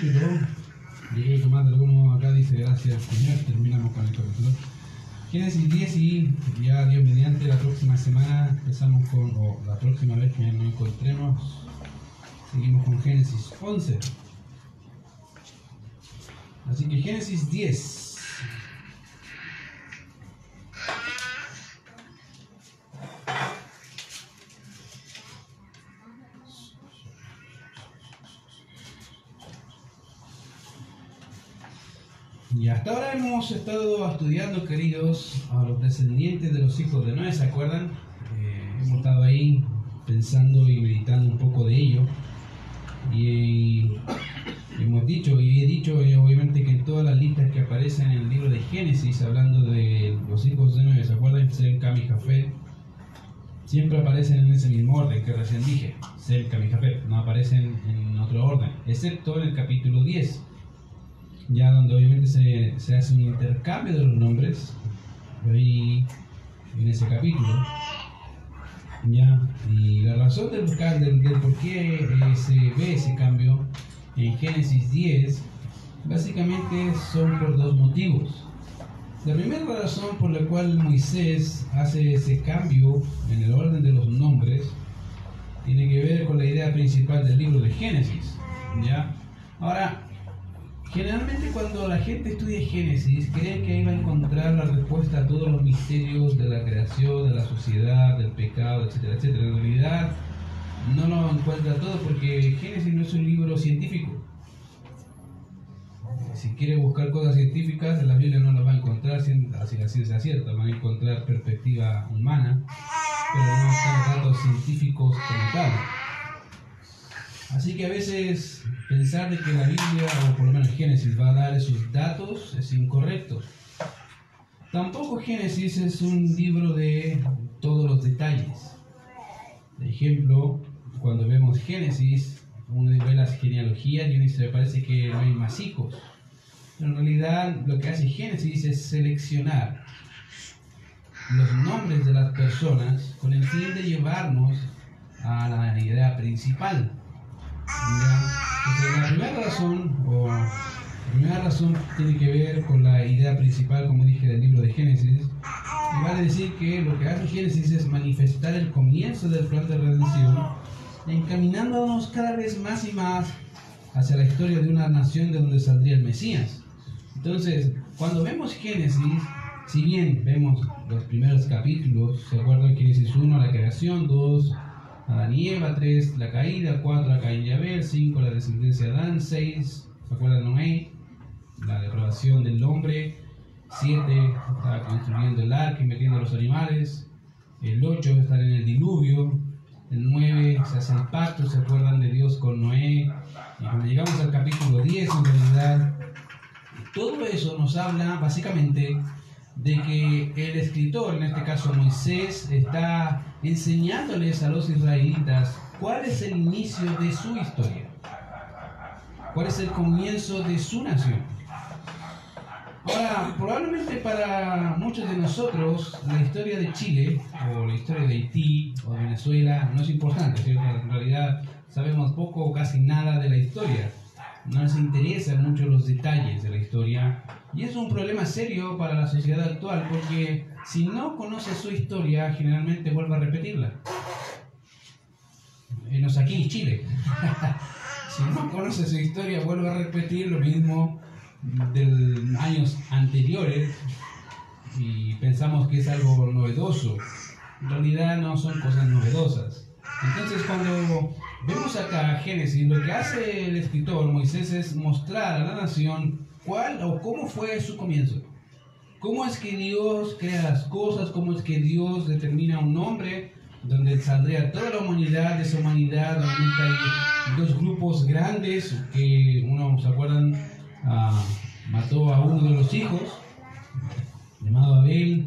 capítulo, llegué tomando alguno acá, dice gracias Señor, terminamos con el capítulo. Génesis 10 y ya Dios mediante la próxima semana empezamos con, o la próxima vez que nos encontremos, seguimos con Génesis 11. Así que Génesis 10. Hemos estado estudiando, queridos, a los descendientes de los hijos de Noé, ¿se acuerdan? Eh, hemos estado ahí pensando y meditando un poco de ello. Y hemos dicho, y he dicho eh, obviamente que en todas las listas que aparecen en el libro de Génesis, hablando de los hijos de Noé, ¿se acuerdan? Sem, Cam y Jafet, siempre aparecen en ese mismo orden que recién dije, Sem, Cam y Jafet, no aparecen en otro orden, excepto en el capítulo 10 ya donde obviamente se, se, hace un intercambio de los nombres, ahí en ese capítulo. Ya, y la razón del, del, del por qué eh, se ve ese cambio en Génesis 10, básicamente son por dos motivos. La primera razón por la cual Moisés hace ese cambio en el orden de los nombres tiene que ver con la idea principal del libro de Génesis. ¿ya? Ahora, Generalmente cuando la gente estudia Génesis cree que iba a encontrar la respuesta a todos los misterios de la creación, de la sociedad, del pecado, etcétera, etcétera. En realidad no lo encuentra todo porque Génesis no es un libro científico. Si quiere buscar cosas científicas, en la Biblia no las va a encontrar así la ciencia cierta, va a encontrar perspectiva humana, pero no están datos científicos como tal. Así que a veces pensar de que la Biblia, o por lo menos Génesis, va a dar esos datos es incorrecto. Tampoco Génesis es un libro de todos los detalles. Por ejemplo, cuando vemos Génesis, uno ve las genealogías y uno dice, parece que no hay más hijos. En realidad lo que hace Génesis es seleccionar los nombres de las personas con el fin de llevarnos a la idea principal la primera razón, o la primera razón tiene que ver con la idea principal, como dije, del libro de Génesis. Y vale decir que lo que hace Génesis es manifestar el comienzo del plan de redención, encaminándonos cada vez más y más hacia la historia de una nación de donde saldría el Mesías. Entonces, cuando vemos Génesis, si bien vemos los primeros capítulos, ¿se acuerdan? Génesis 1, la creación, 2, Adán y Eva, 3, la caída, 4, Caín y Abel, 5, la descendencia de Adán, 6, ¿se acuerdan Noé? La depravación del hombre, 7, estaba construyendo el arca y metiendo los animales, el 8, estar en el diluvio, el 9, se hace el pacto, ¿se acuerdan de Dios con Noé? Y cuando llegamos al capítulo 10, en realidad, todo eso nos habla básicamente de que el escritor, en este caso Moisés, está enseñándoles a los israelitas cuál es el inicio de su historia, cuál es el comienzo de su nación. Ahora, probablemente para muchos de nosotros la historia de Chile o la historia de Haití o de Venezuela no es importante, ¿cierto? en realidad sabemos poco o casi nada de la historia no les interesan mucho los detalles de la historia y es un problema serio para la sociedad actual porque si no conoce su historia generalmente vuelve a repetirla. Menos aquí, Chile. si no conoce su historia vuelve a repetir lo mismo de años anteriores y pensamos que es algo novedoso. En realidad no son cosas novedosas. Entonces cuando Vemos acá Génesis, lo que hace el escritor Moisés es mostrar a la nación cuál o cómo fue su comienzo. Cómo es que Dios crea las cosas, cómo es que Dios determina un nombre donde saldría toda la humanidad, de esa humanidad, donde hay dos grupos grandes, que uno, ¿se acuerdan? Ah, mató a uno de los hijos, llamado Abel,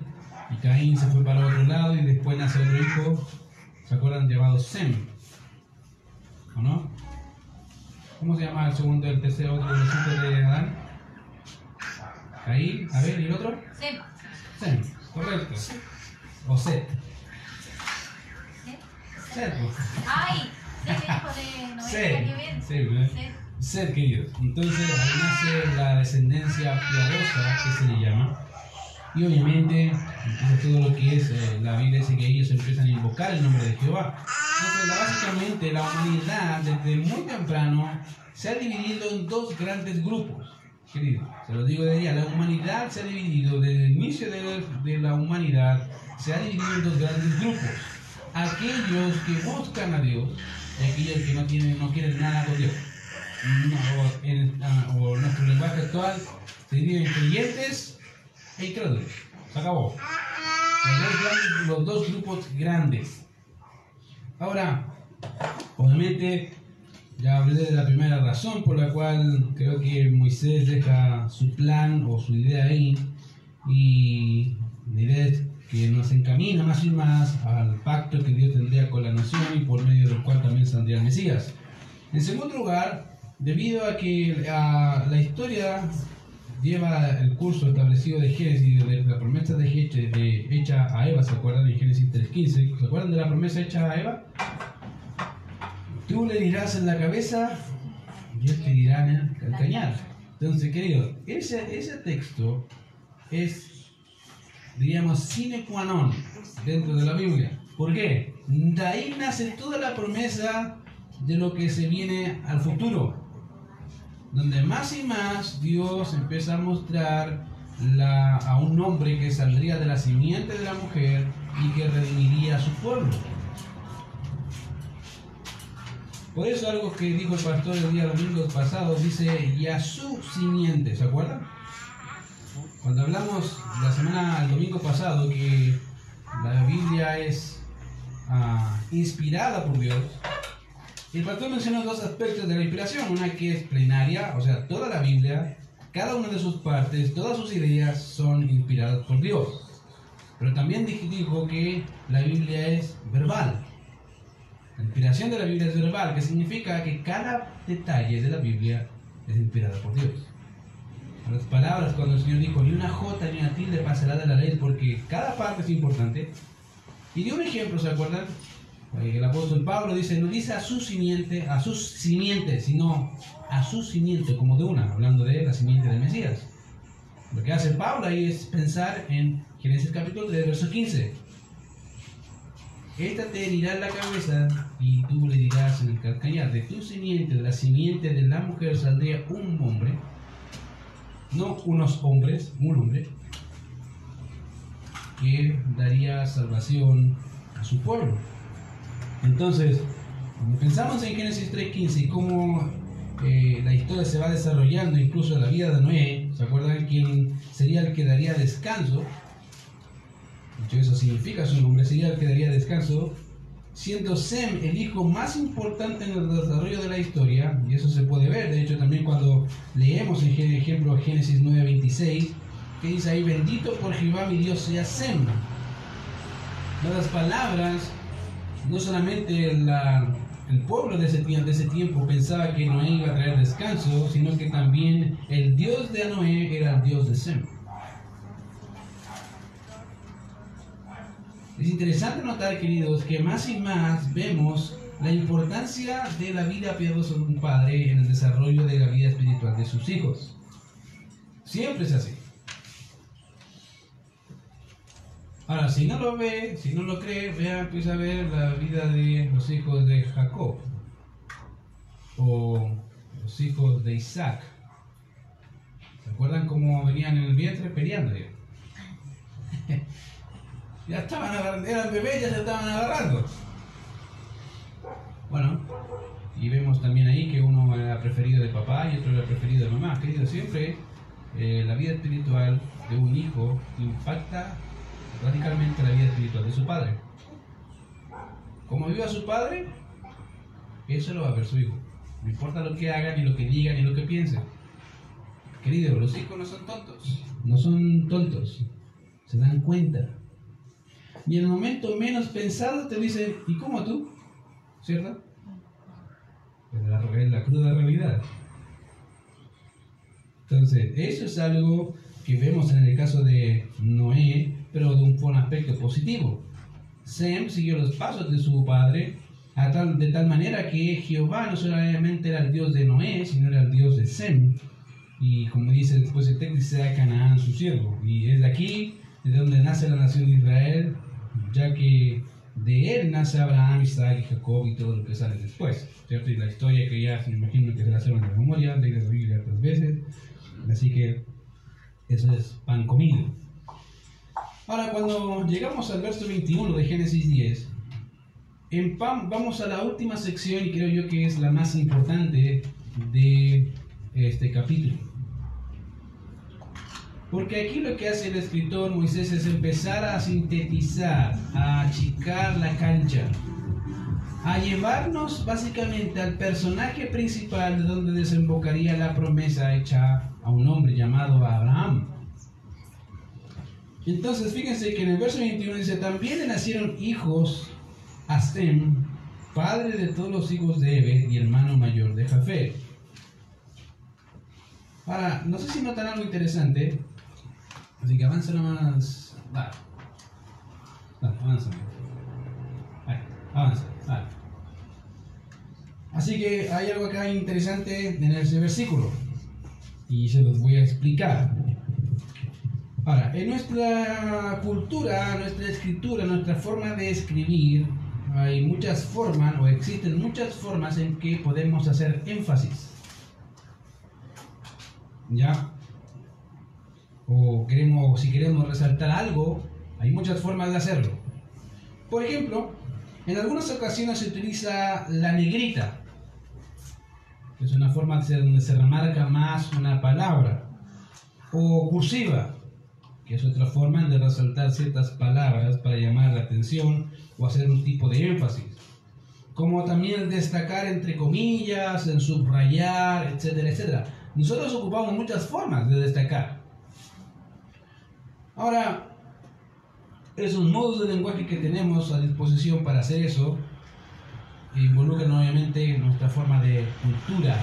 y Caín se fue para otro lado, y después nace otro hijo, ¿se acuerdan? Llamado Sem. ¿O no? ¿Cómo se llama el segundo el tercero otro de Adán? Ahí, a ver, ¿y el otro? Sem. Sem, correcto. O Set. Set. Ay, Set, hijo de. Sí, ¿verdad? Set. ser queridos. Entonces ahí nace la descendencia piadosa que se le llama. Y obviamente empieza todo lo que es, eh, la Biblia dice que ellos empiezan a invocar el nombre de Jehová. Entonces básicamente la humanidad desde muy temprano se ha dividido en dos grandes grupos. Querido, se lo digo de día, la humanidad se ha dividido desde el inicio de, la humanidad, se ha dividido en dos grandes grupos. Aquellos que buscan a Dios y aquellos que no, tienen, no quieren nada con Dios o, en, ah, o nuestro lenguaje actual se divide en creyentes e incrédulos. Se acabó. Los dos, los dos grupos grandes. Ahora, obviamente, ya hablé de la primera razón por la cual creo que Moisés deja su plan o su idea ahí. Y la idea es que nos encamina más y más al pacto que Dios tendría con la nación y por medio del cual también saldría el Mesías. En segundo lugar, debido a que la historia lleva el curso establecido de Génesis, de la promesa de, de, a Eva, ¿se acuerdan de Génesis 3.15? ¿Se acuerdan de la promesa hecha a Eva? Tú le dirás en la cabeza, Dios te dirá en el cañar. Entonces, querido, ese, ese texto es, diríamos, sine qua non dentro de la Biblia. ¿Por qué? De ahí nace toda la promesa de lo que se viene al futuro donde más y más Dios empieza a mostrar la, a un hombre que saldría de la simiente de la mujer y que redimiría a su pueblo. Por eso algo que dijo el pastor el día domingo pasado dice, y a su simiente, ¿se acuerdan? Cuando hablamos la semana, el domingo pasado, que la Biblia es ah, inspirada por Dios, el pastor mencionó dos aspectos de la inspiración, una que es plenaria, o sea, toda la Biblia, cada una de sus partes, todas sus ideas son inspiradas por Dios. Pero también dijo que la Biblia es verbal. La inspiración de la Biblia es verbal, que significa que cada detalle de la Biblia es inspirada por Dios. Las palabras, cuando el Señor dijo, ni una jota ni una tilde pasará de la ley, porque cada parte es importante. Y dio un ejemplo, ¿se acuerdan? El apóstol Pablo dice, no dice a su simiente, a sus simientes, sino a su simiente, como de una, hablando de la simiente del Mesías. Lo que hace Pablo ahí es pensar en Génesis capítulo 3, verso 15. Esta te herirá en la cabeza y tú le dirás en el calcañar, de tu simiente, de la simiente de la mujer saldría un hombre, no unos hombres, un hombre, que daría salvación a su pueblo. Entonces, pensamos en Génesis 3.15 y cómo la historia se va desarrollando, incluso la vida de Noé, ¿se acuerdan quién sería el que daría descanso? De eso significa su nombre, sería el que daría descanso, siendo Sem el hijo más importante en el desarrollo de la historia, y eso se puede ver, de hecho también cuando leemos en ejemplo Génesis 9.26, que dice ahí, bendito por Jehová mi Dios sea Sem. Las palabras no solamente el pueblo de ese, tiempo pensaba que Noé iba a traer descanso, sino que también el Dios de Noé era el Dios de Sem. Es interesante notar, queridos, que más y más vemos la importancia de la vida piadosa de un padre en el desarrollo de la vida espiritual de sus hijos. Siempre es así. Ahora, si no lo ve, si no lo cree, vea, empieza a ver la vida de los hijos de Jacob o los hijos de Isaac. ¿Se acuerdan cómo venían en el vientre peleando? ya estaban agarrando, eran bebés, ya se estaban agarrando. Bueno, y vemos también ahí que uno era preferido de papá y otro era preferido de mamá. Querido, siempre eh, la vida espiritual de un hijo impacta radicalmente la vida espiritual de su padre. Como viva su padre, eso lo va a ver su hijo. No importa lo que haga, ni lo que diga, ni lo que piense. Querido, los hijos no son tontos. No son tontos. Se dan cuenta. Y en el momento menos pensado te dicen, ¿y cómo tú? ¿Cierto? Es la, la cruda realidad. Entonces, eso es algo que vemos en el caso de Noé, pero de un, aspecto positivo. Sem siguió los pasos de su padre de tal manera que Jehová no solamente era el Dios de Noé, sino era el Dios de Sem. Y como dice después el texto, dice a Canaán su siervo. Y es de aquí, de donde nace la nación de Israel, ya que de él nace Abraham, Isaac y Jacob y todo lo que sale después. ¿cierto? Y la historia que ya me imagino que se la saben de memoria, de la Biblia otras veces. Así que eso es pan comido. Ahora, cuando llegamos al verso 21 de Génesis 10, en vamos a la última sección y creo yo que es la más importante de este capítulo. Porque aquí lo que hace el escritor Moisés es empezar a sintetizar, a achicar la cancha, a llevarnos básicamente al personaje principal de donde desembocaría la promesa hecha a un hombre llamado Abraham. Entonces, fíjense que en el verso 21 dice, también le nacieron hijos a Sem, padre de todos los hijos de Eve y hermano mayor de Jafé. Ahora, no sé si notan algo interesante, así que avanza nomás. Vale. Vale, avanza. Avanza. Vale. Así que hay algo acá interesante en ese versículo y se los voy a explicar. Ahora, en nuestra cultura, nuestra escritura, nuestra forma de escribir, hay muchas formas o existen muchas formas en que podemos hacer énfasis. ¿Ya? O queremos, si queremos resaltar algo, hay muchas formas de hacerlo. Por ejemplo, en algunas ocasiones se utiliza la negrita, que es una forma donde se remarca más una palabra. O cursiva, que es otra forma de resaltar ciertas palabras para llamar la atención o hacer un tipo de énfasis. Como también destacar entre comillas, en subrayar, etcétera, etcétera. Nosotros ocupamos muchas formas de destacar. Ahora, esos modos de lenguaje que tenemos a disposición para hacer eso involucran obviamente nuestra forma de cultura.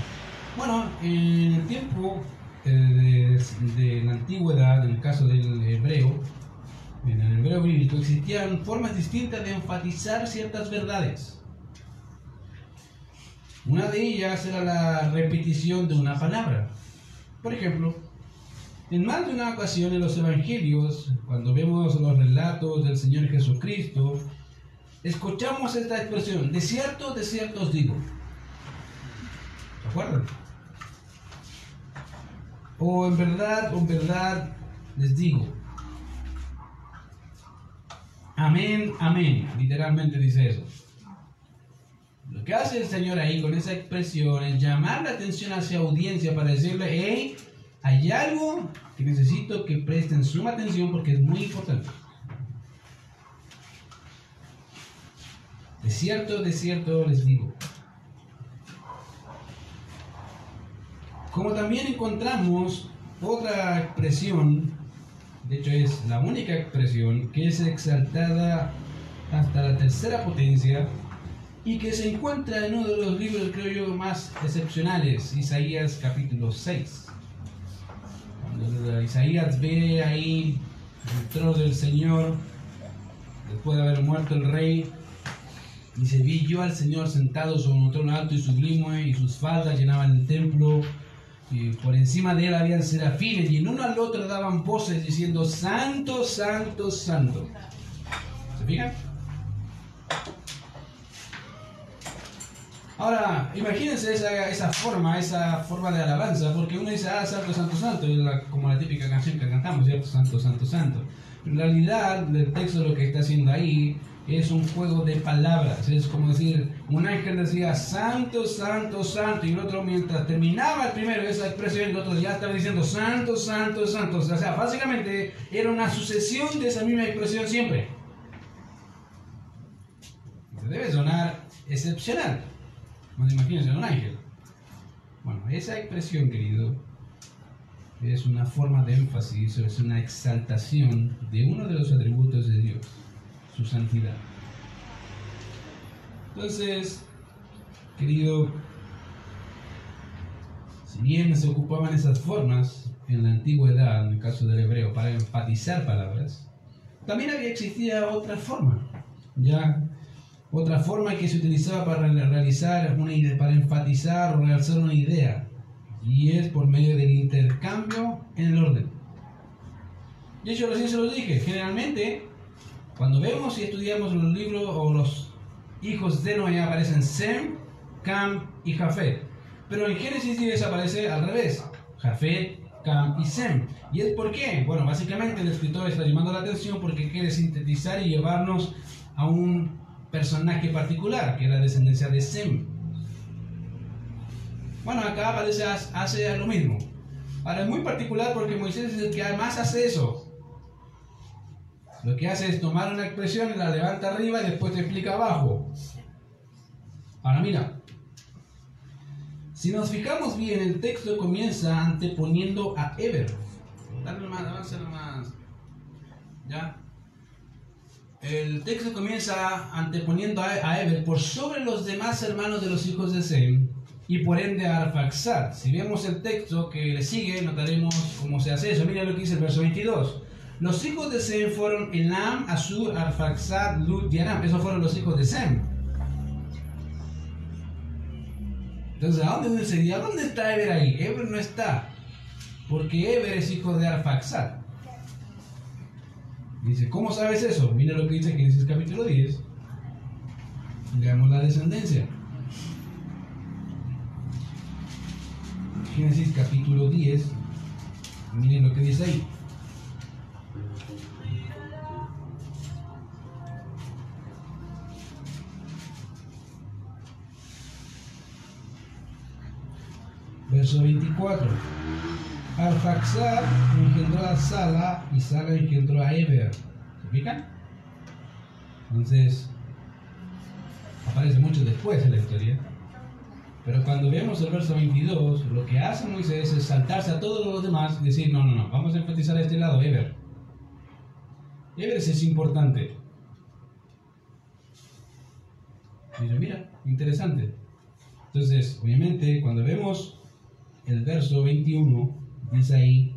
Bueno, en el tiempo de, de, la antigüedad, en el caso del hebreo, en el hebreo bíblico existían formas distintas de enfatizar ciertas verdades. Una de ellas era la repetición de una palabra. Por ejemplo, en más de una ocasión en los evangelios, cuando vemos los relatos del Señor Jesucristo, escuchamos esta expresión, de cierto, de cierto os digo. ¿Se acuerdan? O en verdad, o en verdad les digo. Amén, amén. Literalmente dice eso. Lo que hace el Señor ahí con esa expresión es llamar la atención hacia audiencia para decirle, hey, hay algo que necesito que presten suma atención porque es muy importante. De cierto, de cierto les digo. Como también encontramos otra expresión, de hecho es la única expresión que es exaltada hasta la tercera potencia y que se encuentra en uno de los libros, creo yo, más excepcionales, Isaías capítulo 6. Cuando Isaías ve ahí el trono del Señor, después de haber muerto el rey, Dice, vi yo al Señor sentado sobre un trono alto y sublime, y sus faldas llenaban el templo, y por encima de él habían serafines, y en uno al otro daban voces diciendo, Santo, Santo, Santo. ¿Se fijan? Ahora, imagínense esa, esa, forma, esa forma de alabanza, porque uno dice, ah, Santo, Santo, Santo, es como la típica canción que cantamos, ¿cierto? Santo, Santo, Santo. Pero en realidad, el texto lo que está haciendo ahí es un juego de palabras. Es como decir, un ángel decía santo, santo, santo, y el otro mientras terminaba el primero esa expresión, el otro ya estaba diciendo santo, santo, santo. O sea, básicamente era una sucesión de esa misma expresión siempre. Debe sonar excepcional. No imagínense un ángel. Bueno, esa expresión, querido, es una forma de énfasis, es una exaltación de uno de los atributos de Dios su santidad. Entonces, querido, si bien se ocupaban esas formas en la antigüedad, en el caso del hebreo, para enfatizar palabras, también había existía otra forma. Ya otra forma que se utilizaba para realizar una idea, para enfatizar o realzar una idea, y es por medio del intercambio en el orden. Y eso recién se lo dije, generalmente cuando vemos y estudiamos los libros o los hijos de Noé aparecen Sem, Cam y Jafet. Pero en Génesis 10 aparece al revés, Jafet, Cam y Sem. ¿Y es por qué? Bueno, básicamente el escritor está llamando la atención porque quiere sintetizar y llevarnos a un personaje particular, que es la descendencia de Sem. Bueno, acá aparece, hace lo mismo. Ahora es muy particular porque Moisés es el que más hace eso. Lo que hace es tomar una expresión la levanta arriba y después te explica abajo. Ahora mira, si nos fijamos bien, el texto comienza anteponiendo a Eber. Dale más, avanza más. ¿Ya? El texto comienza anteponiendo a Eber por sobre los demás hermanos de los hijos de Sem y por ende a Arfaxad. Si vemos el texto que le sigue, notaremos cómo se hace eso. Mira lo que dice el verso 22. Los hijos de Sem fueron Elam, Asur, Arfaxad, Lut y Aram. Esos fueron los hijos de Sem. Entonces, ¿a dónde sería? ¿Dónde está Eber ahí? Eber no está. Porque Eber es hijo de Arfaxad. Dice, ¿cómo sabes eso? Mira lo que dice Génesis capítulo 10. Veamos la descendencia. Génesis capítulo 10. Miren lo que dice ahí. Verso 24. Arfaxad engendró a Sala y Sala engendró a Eber. ¿Se fijan? Entonces, aparece mucho después en la historia. Pero cuando vemos el verso 22, lo que hace Moisés es saltarse a todos los demás y decir, no, no, no, vamos a enfatizar este lado, Eber. Eber es importante. Mira, mira, interesante. Entonces, obviamente, cuando vemos el verso 21 dice ahí,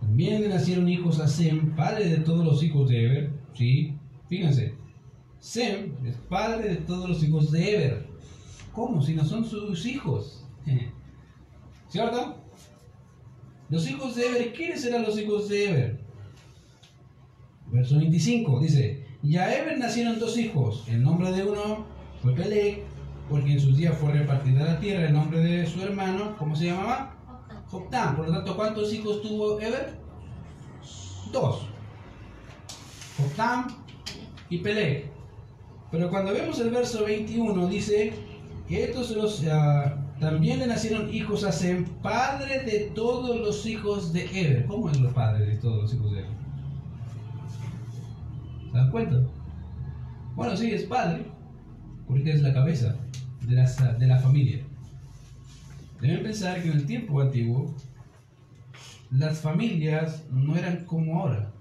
también le nacieron hijos a Sem, padre de todos los hijos de Eber, ¿sí? Fíjense, Sem es padre de todos los hijos de Eber. ¿Cómo? Si no son sus hijos. ¿Cierto? Los hijos de Eber, ¿quiénes eran los hijos de Eber? Verso 25 dice, y a Eber nacieron dos hijos. El nombre de uno fue Peleg porque en sus días fue repartida la tierra el nombre de su hermano, ¿cómo se llamaba? Joctán. Por lo tanto, ¿cuántos hijos tuvo Eber? Dos. Joctán y Peleg. Pero cuando vemos el verso 21 dice estos los, uh, también le nacieron hijos a Sem, padre de todos los hijos de Eber. ¿Cómo es el padre de todos los hijos de Eber? ¿Se dan cuenta? Bueno, sí, es padre, porque es la cabeza de la, de la familia. Deben pensar que en el tiempo antiguo las familias no eran como ahora.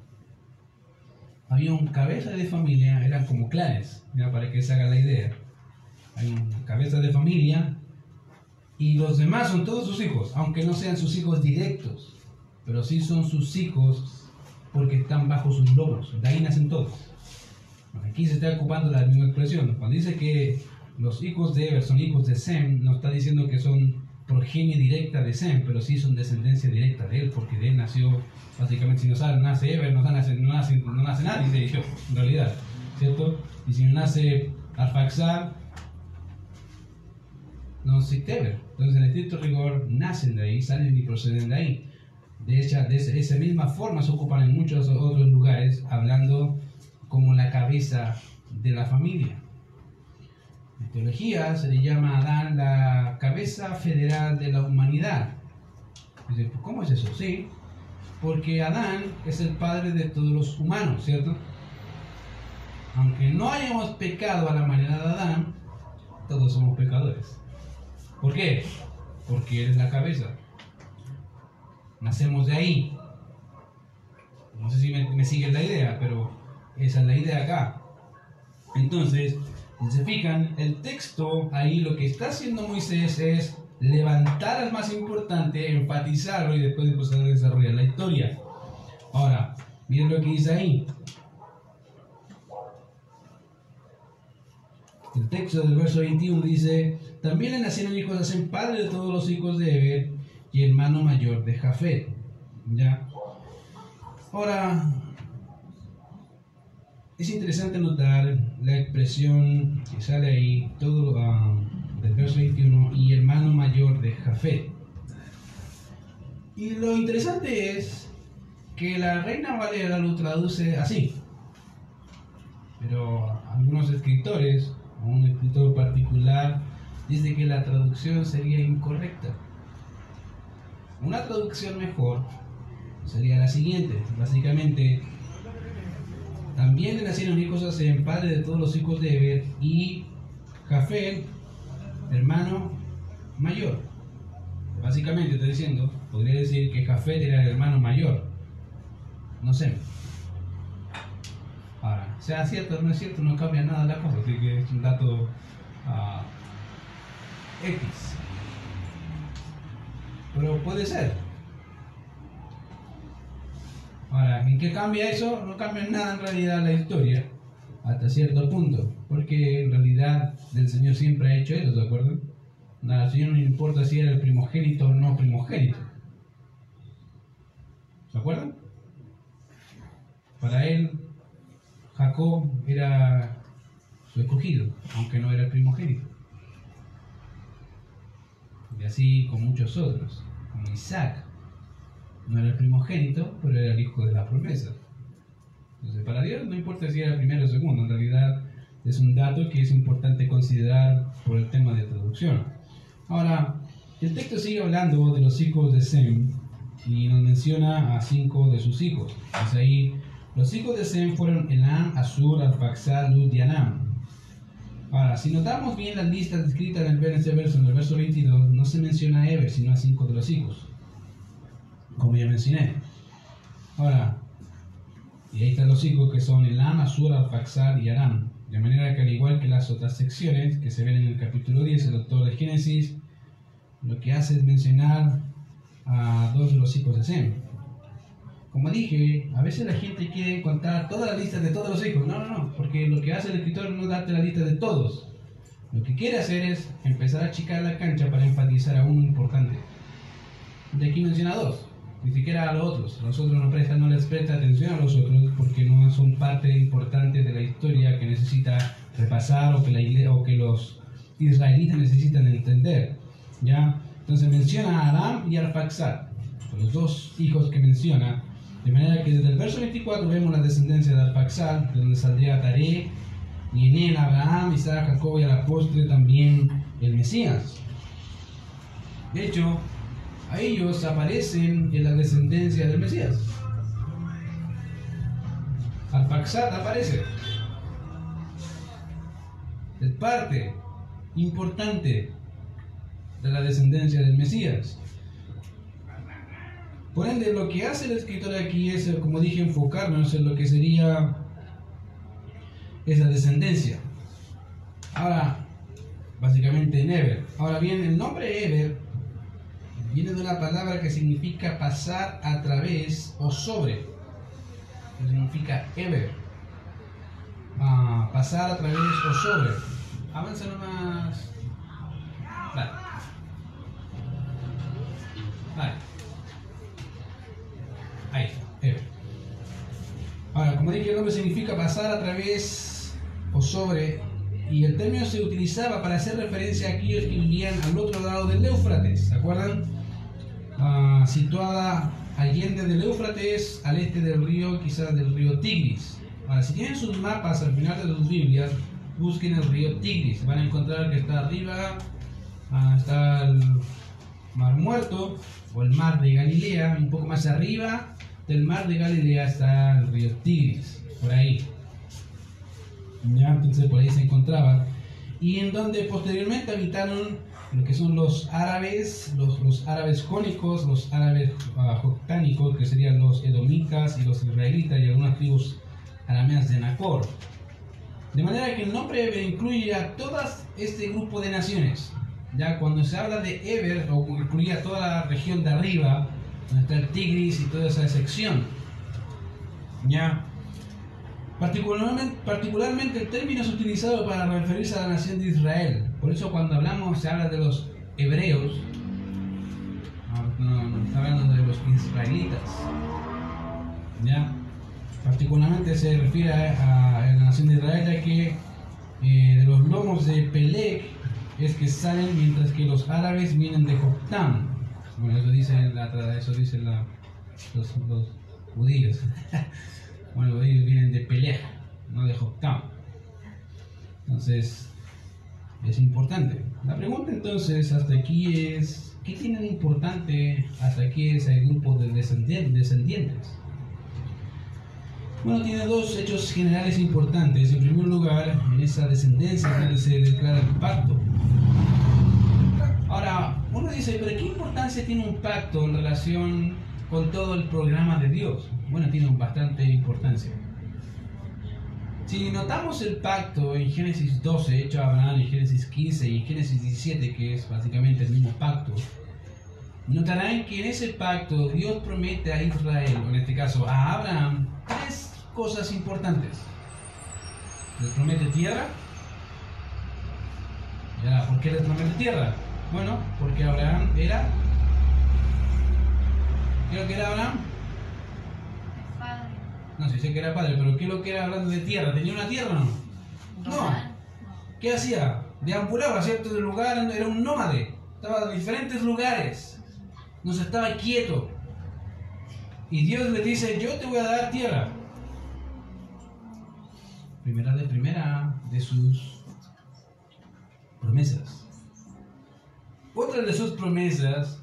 Había un cabeza de familia, eran como clanes, ya para que se haga la idea. Hay un cabeza de familia y los demás son todos sus hijos, aunque no sean sus hijos directos, pero sí son sus hijos porque están bajo sus lomos, de ahí todos. Aquí se está ocupando la misma expresión. Cuando dice que los hijos de Eber son hijos de Sem, no está diciendo que son progenie directa de Sem, pero sí son descendencia directa de él, porque de él nació, básicamente, si no sabe, nace Eber, no nace, no nace, no nace nadie de ellos, en realidad, ¿cierto? Y si no nace Arfaxad, no existe Eber. Entonces, en estricto rigor, nacen de ahí, salen y proceden de ahí. De, hecho, de esa misma forma se ocupan en muchos otros lugares, hablando como la cabeza de la familia. Teología se le llama a Adán la cabeza federal de la humanidad. ¿Cómo es eso? Sí, porque Adán es el padre de todos los humanos, ¿cierto? Aunque no hayamos pecado a la manera de Adán, todos somos pecadores. ¿Por qué? Porque Él es la cabeza. Nacemos de ahí. No sé si me, me la idea, pero esa es la idea acá. Entonces, si se fijan, el texto ahí lo que está haciendo Moisés es levantar al más importante, enfatizarlo y después empezar a desarrollar la historia. Ahora, miren lo que dice ahí. El texto del verso 21 dice, también le nacieron hijos de Sem, padre de todos los hijos de Eber y hermano mayor de Jafet. ¿Ya? Ahora, es interesante notar la expresión que sale ahí, todo ah, del verso 21, y hermano mayor de Jafet. Y lo interesante es que la Reina Valera lo traduce así. Pero algunos escritores, un escritor particular, dice que la traducción sería incorrecta. Una traducción mejor sería la siguiente. Básicamente, también le nacieron hijos a padre de todos los hijos de Eber, y Jafet, hermano mayor. Básicamente, estoy diciendo, podría decir que Jafet era el hermano mayor. No sé. Ahora, sea cierto o no es cierto, no cambia nada la cosa, así que es un dato uh, X. Pero puede ser. Ahora, ¿en qué cambia eso? No cambia nada en realidad la historia, hasta cierto punto, porque en realidad el Señor siempre ha hecho eso, ¿de acuerdo? Al Señor no importa si era el primogénito o no primogénito. ¿Se acuerdan? Para él, Jacob era su escogido, aunque no era el primogénito. Y así con muchos otros, como Isaac. No era el primogénito, pero era el hijo de la promesa. Entonces, para Dios no importa si era primero o segundo, en realidad es un dato que es importante considerar por el tema de traducción. Ahora, el texto sigue hablando de los hijos de Sem y nos menciona a cinco de sus hijos. Pues ahí, los hijos de Sem fueron Elam, Asur, Arfaxad, Lud y Anam. Ahora, si notamos bien las listas escritas en el verso, en el verso 22, no se menciona a Eber, sino a cinco de los hijos, como ya mencioné. Ahora, y ahí están los hijos que son Elam, Asur, Arfaxad y Aram. De manera que al igual que las otras secciones que se ven en el capítulo 10, el autor de Génesis lo que hace es mencionar a dos de los hijos de Sem. Como dije, a veces la gente quiere contar toda la lista de todos los hijos. No, no, no, porque lo que hace el escritor no es darte la lista de todos. Lo que quiere hacer es empezar a achicar la cancha para enfatizar a uno importante. De aquí menciona dos, ni siquiera a los otros. Los otros no, prestan, no les presta atención a los otros porque no son parte importante de la historia que necesita repasar o que, la, o que los israelitas necesitan entender. ¿ya? Entonces menciona a Adán y Arfaxad, los dos hijos que menciona de manera que desde el verso 24 vemos la descendencia de Arpaxal, de donde saldría Taré, y en él Abraham, Isaac, Jacob y a la postre también el Mesías. De hecho, a ellos aparecen en la descendencia del Mesías. Arpaxad aparece. Es parte importante de la descendencia del Mesías. Por ende, lo que hace el escritor aquí es, como dije, enfocarnos en lo que sería esa descendencia. Ahora, básicamente en Eber. Ahora bien, el nombre Eber viene de una palabra que significa pasar a través o sobre. Que significa Eber. Ah, pasar a través o sobre. Avanza nomás. Vale. Vale. Ahí, Ahora, como dije, el nombre significa pasar a través o sobre, y el término se utilizaba para hacer referencia a aquellos que vivían al otro lado del Éufrates, ¿se acuerdan? Ah, situada allende del Éufrates, al este del río, quizás del río Tigris. Ahora, si tienen sus mapas al final de sus Biblias, busquen el río Tigris. Van a encontrar que está arriba, ah, está el Mar Muerto, o el Mar de Galilea, un poco más arriba del mar de Galilea está el río Tigris, por ahí. Ya, entonces por ahí se encontraba. Y en donde posteriormente habitaron lo que son los árabes, los, árabes jónicos, los árabes uh, joctánicos, que serían los edomitas y los israelitas y algunas tribus arameas de Nacor. De manera que el nombre incluye a todo este grupo de naciones. Ya cuando se habla de Eber, o incluye a toda la región de arriba, donde está el Tigris y toda esa sección. ¿Ya? Particularmente, particularmente el término es utilizado para referirse a la nación de Israel. Por eso cuando hablamos, se habla de los hebreos, no, no, está hablando de los israelitas. ¿Ya? Particularmente se refiere a, la nación de Israel, ya que eh, de los lomos de Pelec es que salen mientras que los árabes vienen de Joktam. Bueno, eso dicen, eso dicen la, los, los, judíos. bueno, ellos vienen de Pelej, no de Joktam. Entonces, es importante. La pregunta entonces hasta aquí es, ¿qué tiene importante hasta aquí ese grupo de descendientes? Bueno, tiene dos hechos generales importantes. En primer lugar, en esa descendencia donde se declara el pacto. Ahora, uno dice, pero ¿qué importancia tiene un pacto en relación con todo el programa de Dios? Bueno, tiene bastante importancia. Si notamos el pacto en Génesis 12, hecho a Abraham en Génesis 15 y Génesis 17, que es básicamente el mismo pacto, notarán que en ese pacto Dios promete a Israel, o en este caso a Abraham, tres cosas importantes. Les promete tierra. ¿por qué les promete tierra? Bueno, porque Abraham era. ¿Qué es lo que era Abraham? No, sí sé que era padre, pero ¿qué es lo que era hablando de tierra? ¿Tenía una tierra o no? No. ¿Qué hacía? Deambulaba, ¿cierto? De lugar, era un nómade. Estaba en diferentes lugares. No se estaba quieto. Y Dios le dice, yo te voy a dar tierra primera de primera de sus promesas. Otra de sus promesas,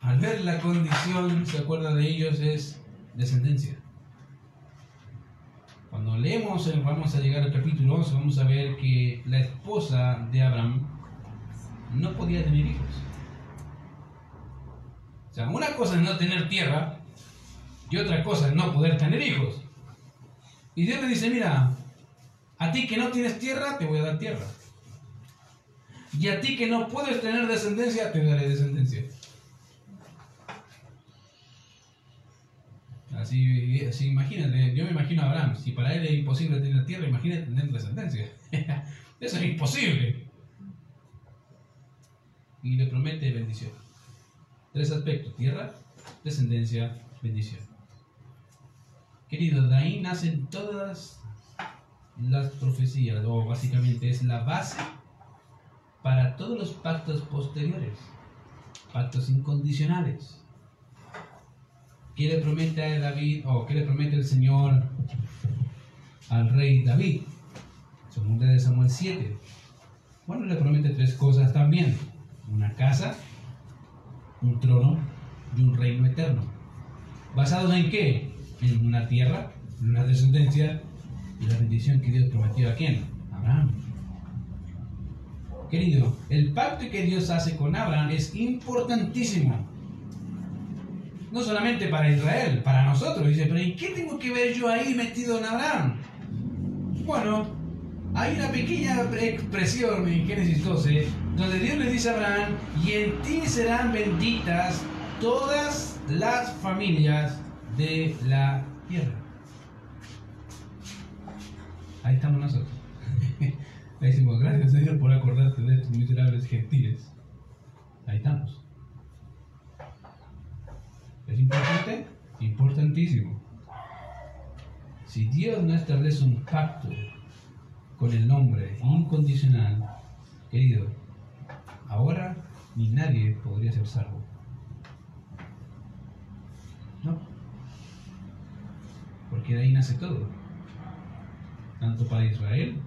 al ver la condición, se acuerda de ellos, es descendencia. Cuando leemos, vamos a llegar al capítulo 11, vamos a ver que la esposa de Abraham no podía tener hijos. O sea, una cosa es no tener tierra y otra cosa es no poder tener hijos. Y Dios le dice, mira, a ti que no tienes tierra, te voy a dar tierra. Y a ti que no puedes tener descendencia, te daré descendencia. Así, así imagínate, yo me imagino a Abraham, si para él es imposible tener tierra, imagínate tener descendencia. Eso es imposible. Y le promete bendición. Tres aspectos, tierra, descendencia, bendición. Querido, de ahí nacen todas las profecías, o básicamente es la base para todos los pactos posteriores, pactos incondicionales. ¿Qué le promete a David, o qué le el Señor al rey David? Segunda de Samuel 7. Bueno, le promete tres cosas también. Una casa, un trono y un reino eterno. ¿Basados en qué? en una tierra, en una descendencia y la bendición que Dios prometió a quién? Abraham. Querido, el pacto que Dios hace con Abraham es importantísimo. No solamente para Israel, para nosotros. Dice, pero ¿y qué tengo que ver yo ahí metido en Abraham? Bueno, hay una pequeña expresión en Génesis 12 donde Dios le dice a Abraham, y en ti serán benditas todas las familias de la tierra. Ahí estamos nosotros. Ahí decimos, gracias Señor por acordarte de estos miserables gentiles. Ahí estamos. ¿Es importante? Importantísimo. Si Dios no establece un pacto con el nombre incondicional, querido, ahora ni nadie podría ser salvo. No porque de ahí nace todo, tanto para Israel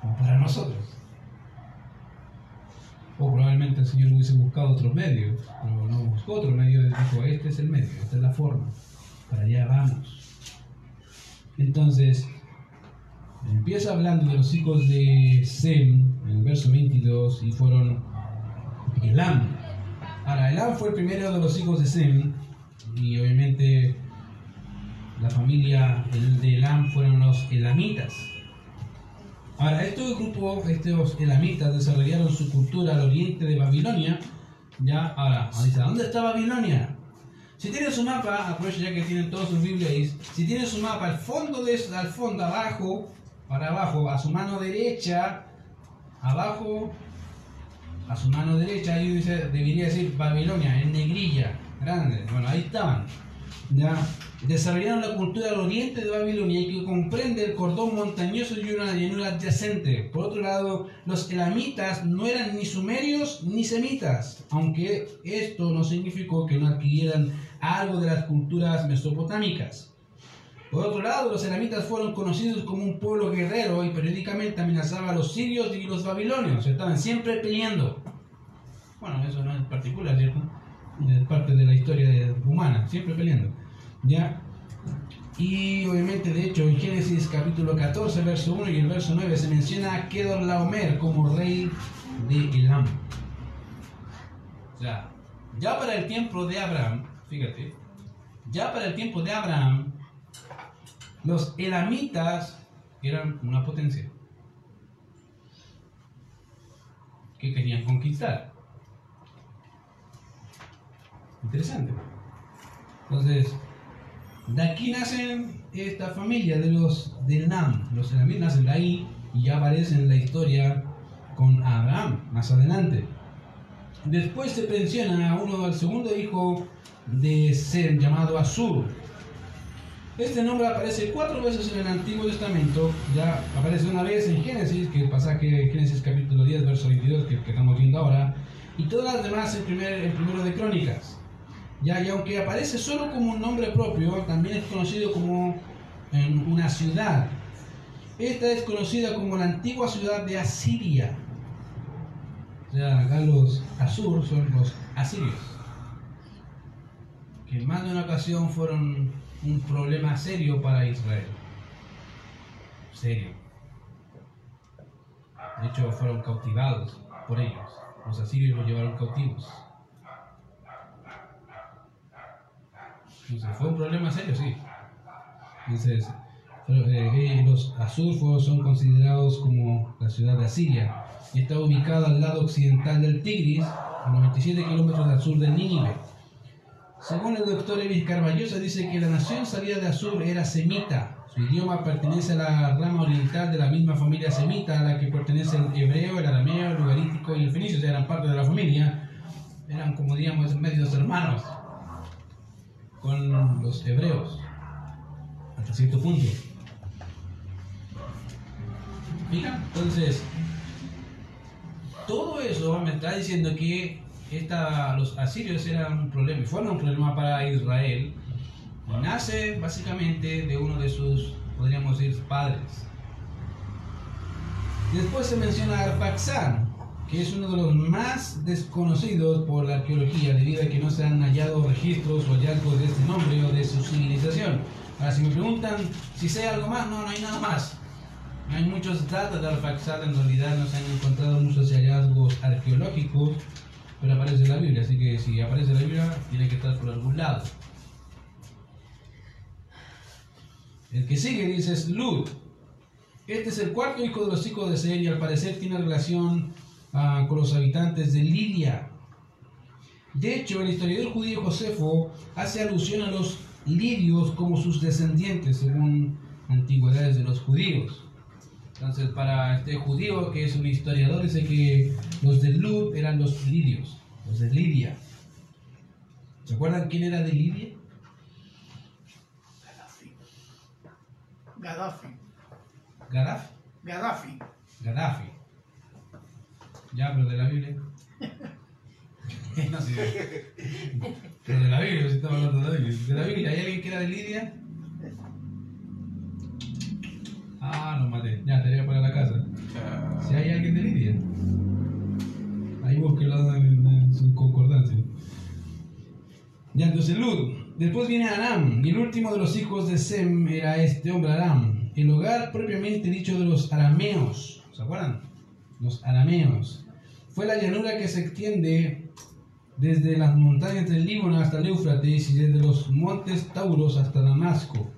como para nosotros. O probablemente el Señor hubiese buscado otros medios, pero no buscó otro medio, dijo, este es el medio, esta es la forma, para allá vamos. Entonces, empieza hablando de los hijos de Sem, en el verso 22, y fueron Elam. Ahora, Elam fue el primero de los hijos de Sem, y obviamente la familia de Elam fueron los elamitas. Ahora, estos grupos, estos elamitas, desarrollaron su cultura al oriente de Babilonia. Ya, ahora, ¿dónde está Babilonia? Si tienen su mapa, aprovecho ya que tienen todos sus Biblias, si tienen su mapa al fondo, de, al fondo, abajo, para abajo, a su mano derecha, abajo, a su mano derecha, ahí dice, debería decir Babilonia, en negrilla, grande. Bueno, ahí estaban. Ya desarrollaron la cultura del oriente de Babilonia que comprende el cordón montañoso y una llanura adyacente. Por otro lado, los elamitas no eran ni sumerios ni semitas, aunque esto no significó que no adquirieran algo de las culturas mesopotámicas. Por otro lado, los elamitas fueron conocidos como un pueblo guerrero y periódicamente amenazaba a los sirios y los babilonios. Estaban siempre peleando. Bueno, eso no es particular, ¿cierto? Es parte de la historia humana, siempre peleando. ¿Ya? Y obviamente, de hecho, en Génesis capítulo 14, verso 1 y el verso 9 se menciona a Kedorlaomer como rey de Elam. O ya para el tiempo de Abraham, fíjate, ya para el tiempo de Abraham, los elamitas eran una potencia que querían conquistar. Interesante. Entonces, de aquí nacen esta familia de los del Nam. Los elamitas nacen de ahí y ya aparecen en la historia con Abraham más adelante. Después se menciona a uno, al segundo hijo de Sem, llamado Asur. Este nombre aparece cuatro veces en el Antiguo Testamento. Ya aparece una vez en Génesis, que el pasaje Génesis capítulo 10, verso 22, que, estamos viendo ahora. Y todas las demás en, primer, primero de Crónicas. Ya, y aunque aparece solo como un nombre propio, también es conocido como una ciudad. Esta es conocida como la antigua ciudad de Asiria. O sea, acá los Asur son los asirios. Que en más de una ocasión fueron un problema serio para Israel. Serio. De hecho, fueron cautivados por ellos. Los asirios los llevaron cautivos. Fue un problema serio, sí. Entonces, eh, los Asur son considerados como la ciudad de Asiria y está ubicada al lado occidental del Tigris, a 97 kilómetros al sur de Nínive. Según el doctor Evis Carballosa, dice que la nación salida de Asur era semita. Su idioma pertenece a la rama oriental de la misma familia semita a la que pertenece el hebreo, el arameo, el lugarístico y el fenicio, o sea, eran parte de la familia. Eran como, digamos, medios hermanos con los hebreos, hasta cierto punto. Mira, entonces, todo eso me está diciendo que esta, los asirios eran un problema, y fueron un problema para Israel, nace básicamente de uno de sus, podríamos decir, padres. Después se menciona a Arfaxán, que es uno de los más desconocidos por la arqueología, debido a que no se han hallado registros o hallazgos de este nombre o de su civilización. Ahora, si me preguntan si sé algo más, no, no hay nada más. Hay muchos datos de Arfaxad, en realidad no se han encontrado muchos hallazgos arqueológicos, pero aparece en la Biblia, así que si aparece en la Biblia, tiene que estar por algún lado. El que sigue dice es Lud. Este es el cuarto hijo de los hijos de Seir y al parecer tiene relación con los habitantes de Lidia. De hecho, el historiador judío Josefo hace alusión a los lidios como sus descendientes, según antigüedades de los judíos. Entonces, para este judío, que es un historiador, dice que los de Lud eran los lidios, los de Lidia. ¿Se acuerdan quién era de Lidia? Gaddafi. Gaddafi. Gaddafi. Gaddafi. Ya, pero de la Biblia. no, sí. Pero de la Biblia, si estamos hablando de la Biblia. ¿De la Biblia hay alguien que era de Lidia? Ah, lo maté. Ya, te voy a poner la casa. Si hay alguien de Lidia. Ahí búsquelo en, en su concordancia. Ya, entonces Lud. Después viene Aram, y el último de los hijos de Sem era este hombre Aram, el hogar propiamente dicho de los arameos. ¿Se acuerdan? Los arameos. Fue la llanura que se extiende desde las montañas del Líbano hasta el Éufrates y desde los montes Tauros hasta Damasco.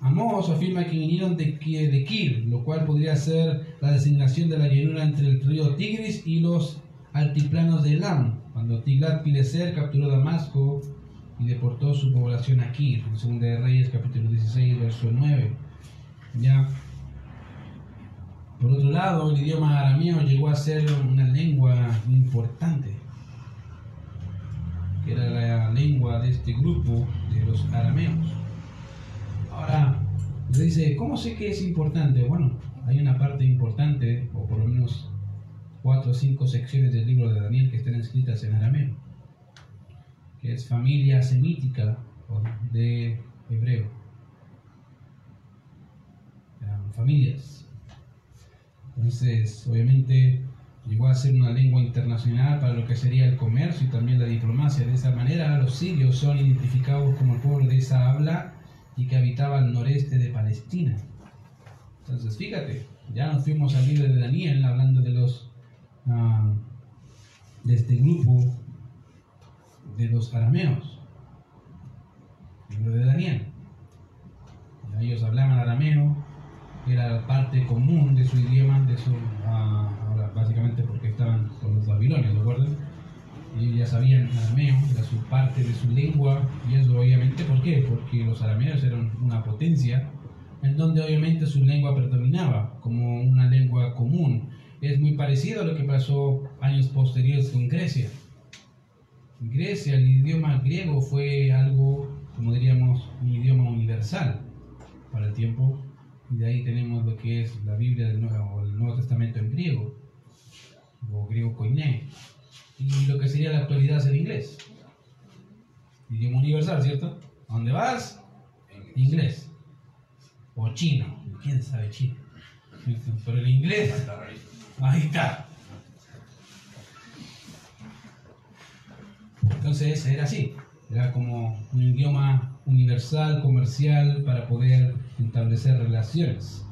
Amos afirma que vinieron de, de Kir, lo cual podría ser la designación de la llanura entre el río Tigris y los altiplanos de Elam, cuando Tiglat-Pileser capturó Damasco y deportó su población aquí, en 2 de Reyes capítulo 16, verso 9. Ya. Por otro lado, el idioma arameo llegó a ser una lengua importante, que era la lengua de este grupo de los arameos. Ahora, se dice, ¿cómo sé que es importante? Bueno, hay una parte importante, o por lo menos cuatro o cinco secciones del libro de Daniel que están escritas en arameo, que es familia semítica de hebreo. Eran familias. Entonces, obviamente, llegó a ser una lengua internacional para lo que sería el comercio y también la diplomacia. De esa manera, los sirios son identificados como el pueblo de esa habla y que habitaba al noreste de Palestina. Entonces, fíjate, ya nos fuimos al libro de Daniel hablando de los Ah, de este grupo de los arameos, libro de Daniel. Ellos hablaban arameo, era parte común de su idioma, de su, ah, ahora básicamente porque estaban con los babilonios, ¿de acuerdo? Ellos ya sabían arameo, era su parte de su lengua, y eso obviamente, ¿por qué? Porque los arameos eran una potencia en donde obviamente su lengua predominaba como una lengua común es muy parecido a lo que pasó años posteriores con Grecia. En Grecia el idioma griego fue algo, como diríamos, un idioma universal para el tiempo. Y de ahí tenemos lo que es la Biblia del Nuevo, el Nuevo Testamento en griego, o griego koiné. Y lo que sería la actualidad es el inglés. Idioma universal, ¿cierto? ¿A dónde vas? Inglés. O chino. ¿Quién sabe chino? Pero el inglés Ahí está. Entonces era así, era como un idioma universal, comercial, para poder establecer relaciones.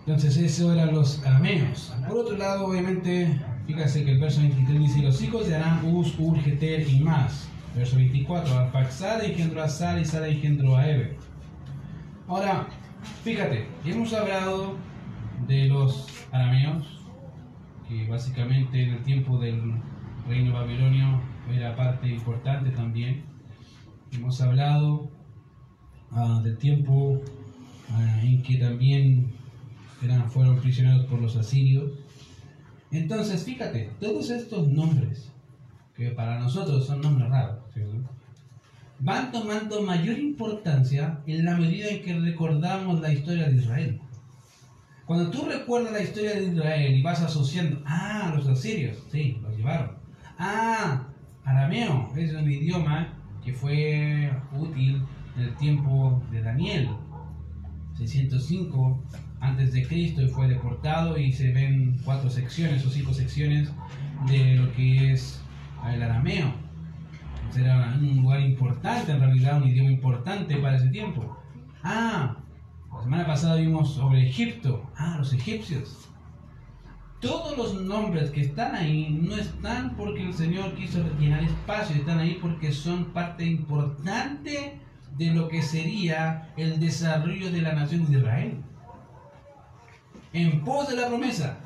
Entonces eso eran los arameos. Por otro lado, obviamente, fíjate que el verso 23 dice, los hijos de Aram, Uz, Ur, Geter y más. Verso 24, Arpaxad engendró a Sara y Sara engendró a Eve. Ahora, fíjate, hemos hablado de los arameos, que básicamente en el tiempo del reino babilonio era parte importante también. Hemos hablado ah, del tiempo ah, en que también eran, fueron prisioneros por los asirios. Entonces, fíjate, todos estos nombres, que para nosotros son nombres raros, van tomando mayor importancia en la medida en que recordamos la historia de Israel. Cuando tú recuerdas la historia de Israel y vas asociando, ah, los asirios, sí, los llevaron. Ah, arameo, es un idioma que fue útil en el tiempo de Daniel, 605 antes de Cristo y fue deportado y se ven cuatro secciones o cinco secciones de lo que es el arameo. Era un lugar importante, en realidad un idioma importante para ese tiempo. Ah, la semana pasada vimos sobre Egipto. Ah, los egipcios. Todos los nombres que están ahí no están porque el Señor quiso llenar espacio, están ahí porque son parte importante de lo que sería el desarrollo de la nación de Israel. En pos de la promesa.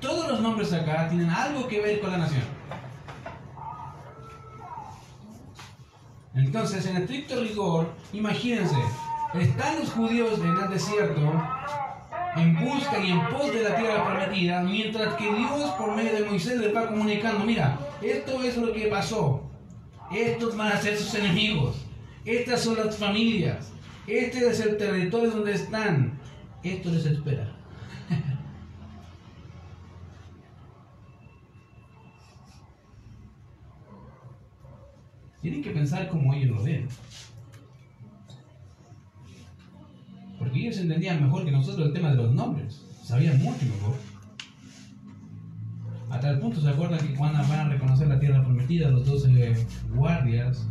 Todos los nombres acá tienen algo que ver con la nación. Entonces, en estricto rigor, imagínense, están los judíos en el desierto en busca y en pos de la tierra prometida, mientras que Dios por medio de Moisés les va comunicando, mira, esto es lo que pasó, estos van a ser sus enemigos, estas son las familias, este es el territorio donde están, esto les espera. Tienen que pensar como ellos lo ven. Porque ellos entendían mejor que nosotros el tema de los nombres. Sabían mucho mejor. A tal punto se acuerdan que cuando van a reconocer la tierra prometida, los doce guardias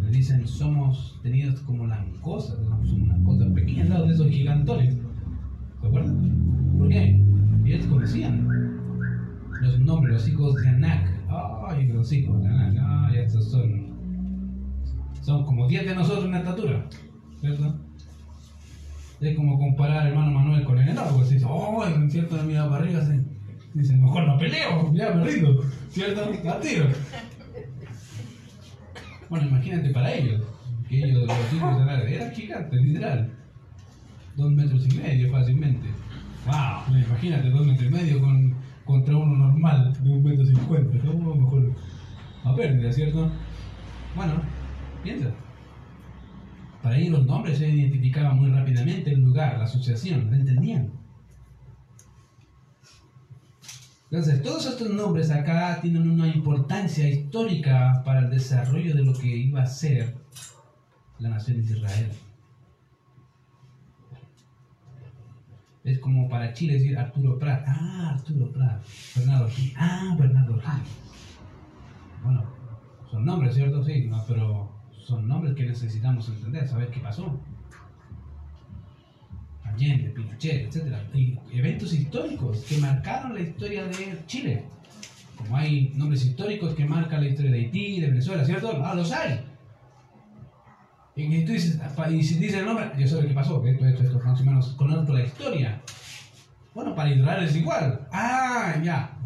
le dicen, somos tenidos como langostas, somos una cosa pequeña al lado de esos gigantones. ¿Se acuerdan? ¿Por qué? Ellos conocían los nombres, los hijos de Anak. Ay, los hijos de Anak, ay, estos son, son como diez de nosotros en estatura, ¿cierto? Es como comparar al hermano Manuel con el enano, porque se dice, oh, en cierto, mira para arriba, se dice, mejor no peleo, ya perdido, ¿cierto? A tiro. Bueno, imagínate para ellos, que ellos, los hijos de eran gigantes, literal. Dos metros y medio fácilmente. ¡Wow! Imagínate, dos metros y medio con, contra uno normal de un metro cincuenta. ¿Cómo mejor a pérdida, cierto? Bueno, piensa. Para ellos los nombres se identificaban muy rápidamente el lugar, la asociación, ¿lo entendían? Entonces, todos estos nombres acá tienen una importancia histórica para el desarrollo de lo que iba a ser la nación de Israel. Es como para Chile decir Arturo Prat. Ah, Arturo Prat. Bernardo. Ah, Bernardo Gil. Bueno, son nombres, ¿cierto? Sí, no, pero son nombres que necesitamos entender, saber qué pasó. Allende, Pinochet, etc. Y eventos históricos que marcaron la historia de Chile. Como hay nombres históricos que marcan la historia de Haití, de Venezuela, ¿cierto? Ah, los hay. Y tú dices, y si dice el nombre, yo sé lo que pasó, esto, esto, esto, más o menos, conozco la historia. Bueno, para Israel es igual. Ah, ya.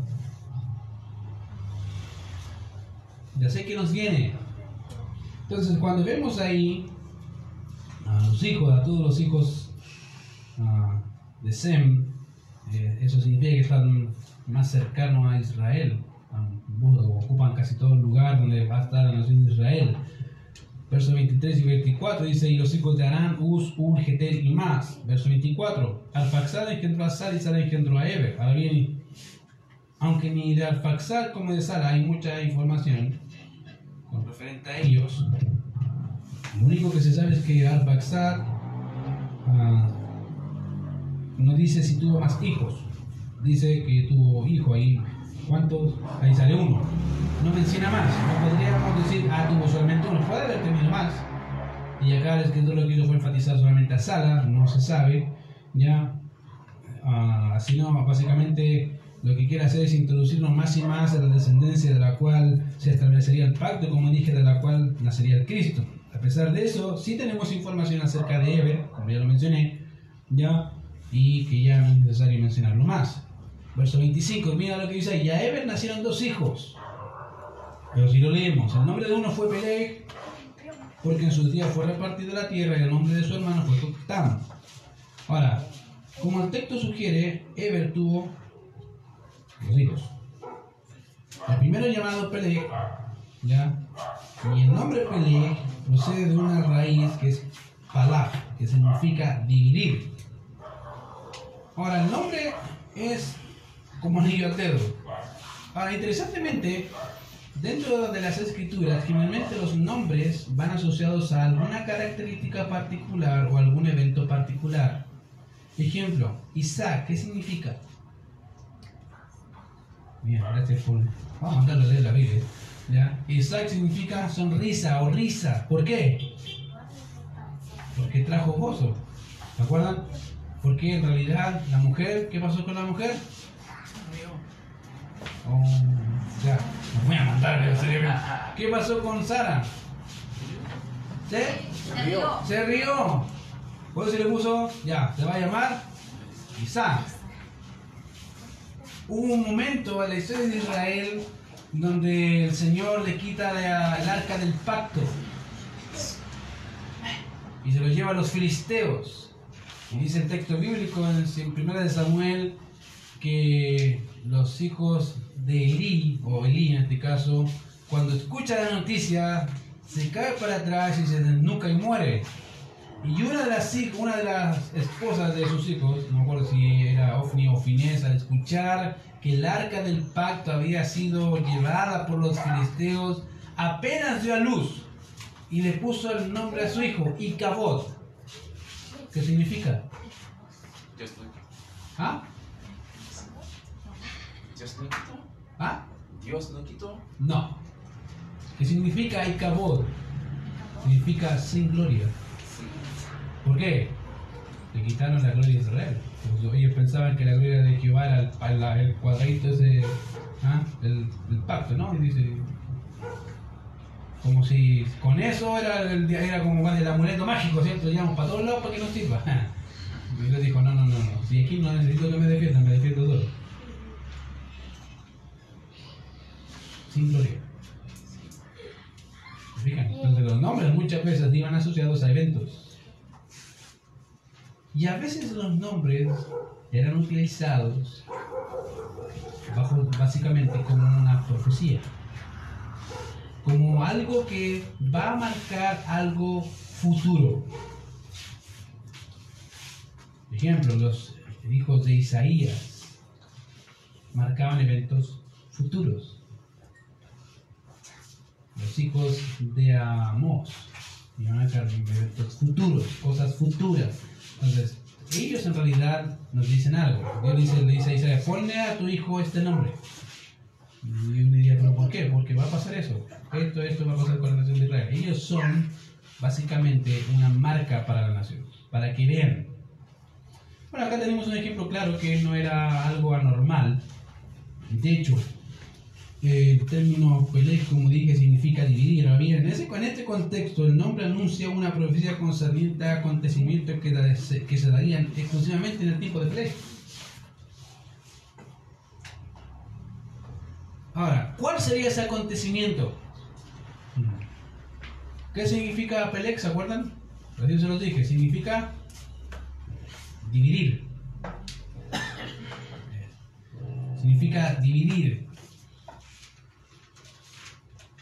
Ya sé que nos viene. Entonces, cuando vemos ahí a los hijos, a todos los hijos ah, de Sem, eh, eso significa que están más cercanos a Israel. Ocupan casi todo el lugar donde va a estar la nación de Israel. Verso 23 y 24 dice, y los hijos de Arán, Uz, Ur, Geter y más. Verso 24, Alfaxad engendró a Sal y Sal engendró a Eber. Ahora bien, aunque ni de Alfaxad como de Sal hay mucha información con referente a ellos, lo único que se sabe es que Alfaxad ah, no dice si tuvo más hijos, dice que tuvo hijo ahí. ¿Cuántos? Ahí sale uno no menciona más. No podríamos decir, ah, tuvo solamente uno. Puede haber tenido más. Y acá el escritor lo que hizo fue enfatizar solamente a Sala, no se sabe. Ya, uh, sino básicamente lo que quiere hacer es introducirnos más y más a la descendencia de la cual se establecería el pacto, como dije, de la cual nacería el Cristo. A pesar de eso, sí tenemos información acerca de Eber, como ya lo mencioné, ya, y que ya no es necesario mencionarlo más. Verso 25, mira lo que dice, y a Eber nacieron dos hijos. Pero si lo leemos, el nombre de uno fue Peleg, porque en sus días fue repartido la tierra, y el nombre de su hermano fue Toctán. Ahora, como el texto sugiere, Eber tuvo dos hijos. El primero llamado Peleg, ¿ya? Y el nombre Peleg procede de una raíz que es Palag, que significa dividir. Ahora, el nombre es como anillo al dedo. Ahora, interesantemente, Dentro de las escrituras, generalmente los nombres van asociados a alguna característica particular o algún evento particular. Ejemplo, Isaac, ¿qué significa? Bien, gracias por... Vamos a mandarlo a leer la Biblia. ¿ya? Isaac significa sonrisa o risa. ¿Por qué? Porque trajo gozo. ¿Se acuerdan? Porque en realidad la mujer, ¿qué pasó con la mujer? Oh, ya, me voy a mandar. ¿Qué pasó con Sara? ¿Se? Se rió. Se rió. ¿Puedo se le puso? Ya, se va a llamar Isaac. Hubo un momento en la historia de Israel donde el Señor le quita el arca del pacto y se lo lleva a los filisteos. Y dice el texto bíblico en 1 de Samuel que los hijos de Eli, o Eli en este caso, cuando escucha la noticia, se cae para atrás y se desnuca y muere. Y una de las una de las esposas de sus hijos, no me acuerdo si era Ofni o Finés, al escuchar que el arca del pacto había sido llevada por los filisteos, apenas dio a luz y le puso el nombre a su hijo, Icabod. ¿Qué significa? ¿Ah? Dios no quitó. ¿Ah? Dios no quitó. No. ¿Qué significa Icabod? Significa sin gloria. ¿Por qué? Le quitaron la gloria de Israel. Ellos pensaban que la gloria de Jehová era el, cuadradito ese, ¿ah? el, el pacto, ¿no? Y dice, como si con eso era, el, era como el amuleto mágico, ¿cierto? Lo llevamos para todos lados para que nos sirva. Y Dios dijo, no, no, no, no, si aquí no necesito que me defiendan, me defiendo todo. Sin gloria. ¿Se fijan? nombres muchas veces iban asociados a eventos. Y a veces los nombres eran utilizados básicamente como una profecía, como algo que va a marcar algo futuro. Por ejemplo, los hijos de Isaías marcaban eventos futuros. Los hijos de Amós iban a marcar eventos futuros, cosas futuras. Entonces, ellos en realidad nos dicen algo. Dios le dice a Isaías, ponle a tu hijo este nombre. Y uno diría, ¿pero por qué? Porque va a pasar eso. Esto, esto va a pasar con la nación de Israel. Ellos son básicamente una marca para la nación, para que vean. Bueno, acá tenemos un ejemplo claro que no era algo anormal. De hecho, el término Pelej, como dije, significa dividir. Bien, en, este contexto, el nombre anuncia una profecía concerniente a acontecimientos que, da- se- que se darían exclusivamente en el tiempo de Pelej. Ahora, ¿cuál sería ese acontecimiento? ¿Qué significa Pelec? ¿Se acuerdan? Recién se los dije, significa dividir. Significa dividir.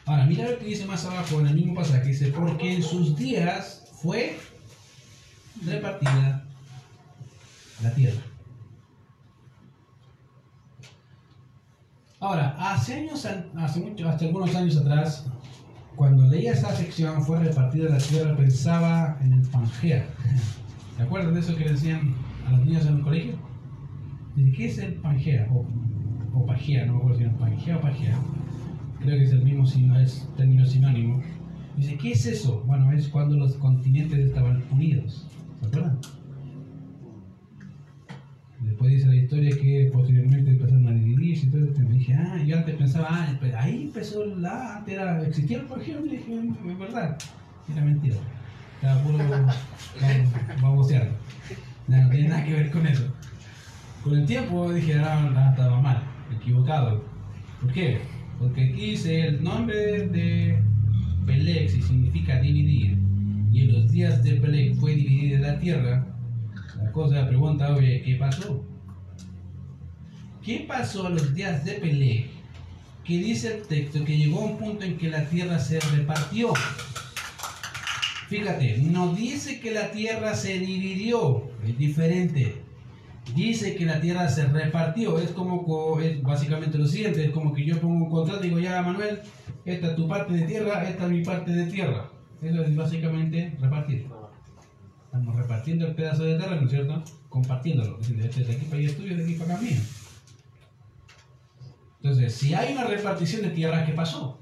Ahora, mira lo que dice más abajo en el mismo pasaje. Dice, porque en sus días fue repartida la tierra. Ahora, hace años, hace mucho, hasta algunos años atrás, cuando leía esa sección, fue repartida la tierra, pensaba en el Pangea. ¿Se acuerdan de eso que decían a los niños en el colegio? Dice, ¿qué es el Pangea? O, o Pangea, no me acuerdo si era Pangea o Pangea. Creo que es el mismo es término sinónimo. Dice, ¿qué es eso? Bueno, es cuando los continentes estaban unidos. ¿Se acuerdan? Después dice la historia que posteriormente empezaron a dividirse y todo esto. Me dije, ah, yo antes pensaba, ah, ahí empezó la, antes era, existía el Pangea, me dije, es verdad. Era mentira. Estaba puro babo- baboseando. No, no tiene nada que ver con eso. Con el tiempo dije, ah, no, estaba mal, equivocado. ¿Por qué? Porque aquí dice el nombre de Pelec, si significa dividir, y en los días de Pelec fue dividida la tierra, la cosa, la pregunta, oye, ¿qué pasó? ¿Qué pasó a los días de Pelec? Que dice el texto que llegó a un punto en que la tierra se repartió. Fíjate, no dice que la tierra se dividió, es diferente. Dice que la tierra se repartió, es como, co- es básicamente lo siguiente, es como que yo pongo un contrato y digo, ya Manuel, esta es tu parte de tierra, esta es mi parte de tierra. Eso es básicamente repartir. Estamos repartiendo el pedazo de tierra, ¿no es cierto? Compartiéndolo. Aquí para allá aquí para acá. Entonces, si hay una repartición de tierra, ¿qué pasó?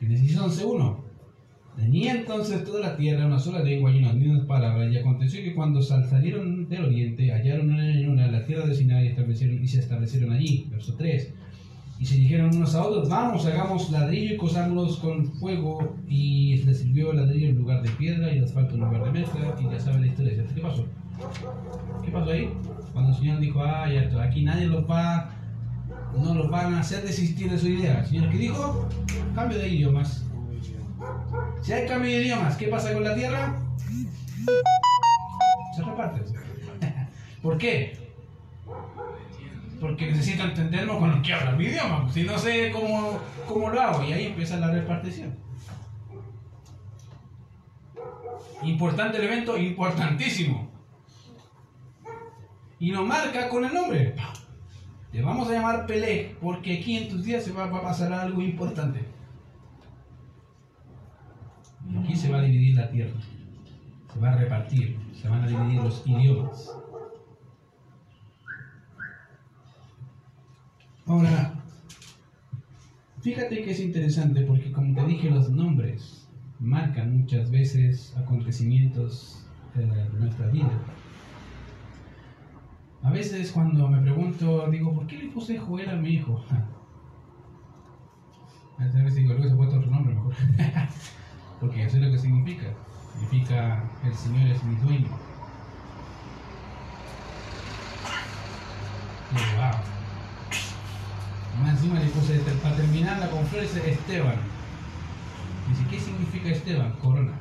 Génesis 11.1 Tenía entonces toda la tierra una sola lengua y unas mismas palabras, y aconteció que cuando sal- salieron del oriente, hallaron una una la tierra de Sinai y, establecieron, y se establecieron allí. Verso 3. Y se dijeron unos a otros, vamos, hagamos ladrillo y cosámoslos con fuego, y les sirvió el ladrillo en lugar de piedra y el asfalto en lugar de mezcla, y ya saben la historia. ¿Qué pasó? ¿Qué pasó ahí? Cuando el Señor dijo, ah, ya aquí nadie los va, no los van a hacer desistir de su idea. El Señor, ¿qué dijo? Cambio de idiomas. Si hay cambio de idiomas, ¿qué pasa con la tierra? Se reparte. ¿Por qué? Porque necesito entenderlo con los que mi idioma. Si no sé cómo, cómo lo hago, y ahí empieza la repartición. Importante el evento, importantísimo. Y nos marca con el nombre. Le vamos a llamar Pelé, porque aquí en tus días se va a pasar algo importante. Aquí se va a dividir la tierra. Se va a repartir. Se van a dividir los idiomas. Ahora, fíjate que es interesante porque como te dije, los nombres marcan muchas veces acontecimientos eh, de nuestra vida. A veces cuando me pregunto, digo, ¿por qué le puse Joel a mi hijo? A veces digo, luego se puesto otro nombre mejor. Porque eso es lo que significa. Significa el Señor es mi dueño. Y wow. encima le puse, para terminarla con flores, Esteban. Dice, ¿qué significa Esteban? Corona.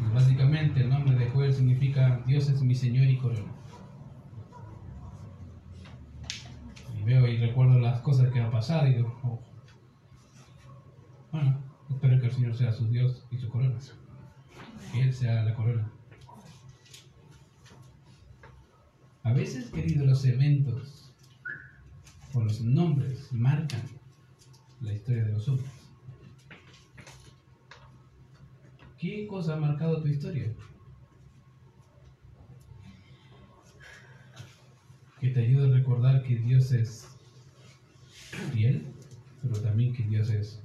Y básicamente el nombre de Joel significa Dios es mi Señor y corona. Y veo y recuerdo las cosas que han pasado y digo, oh. bueno, espero que el Señor sea su Dios y su corona. Que Él sea la corona. A veces, queridos, los eventos o los nombres marcan la historia de los hombres. ¿Qué cosa ha marcado tu historia? Que te ayuda a recordar que Dios es fiel, pero también que Dios es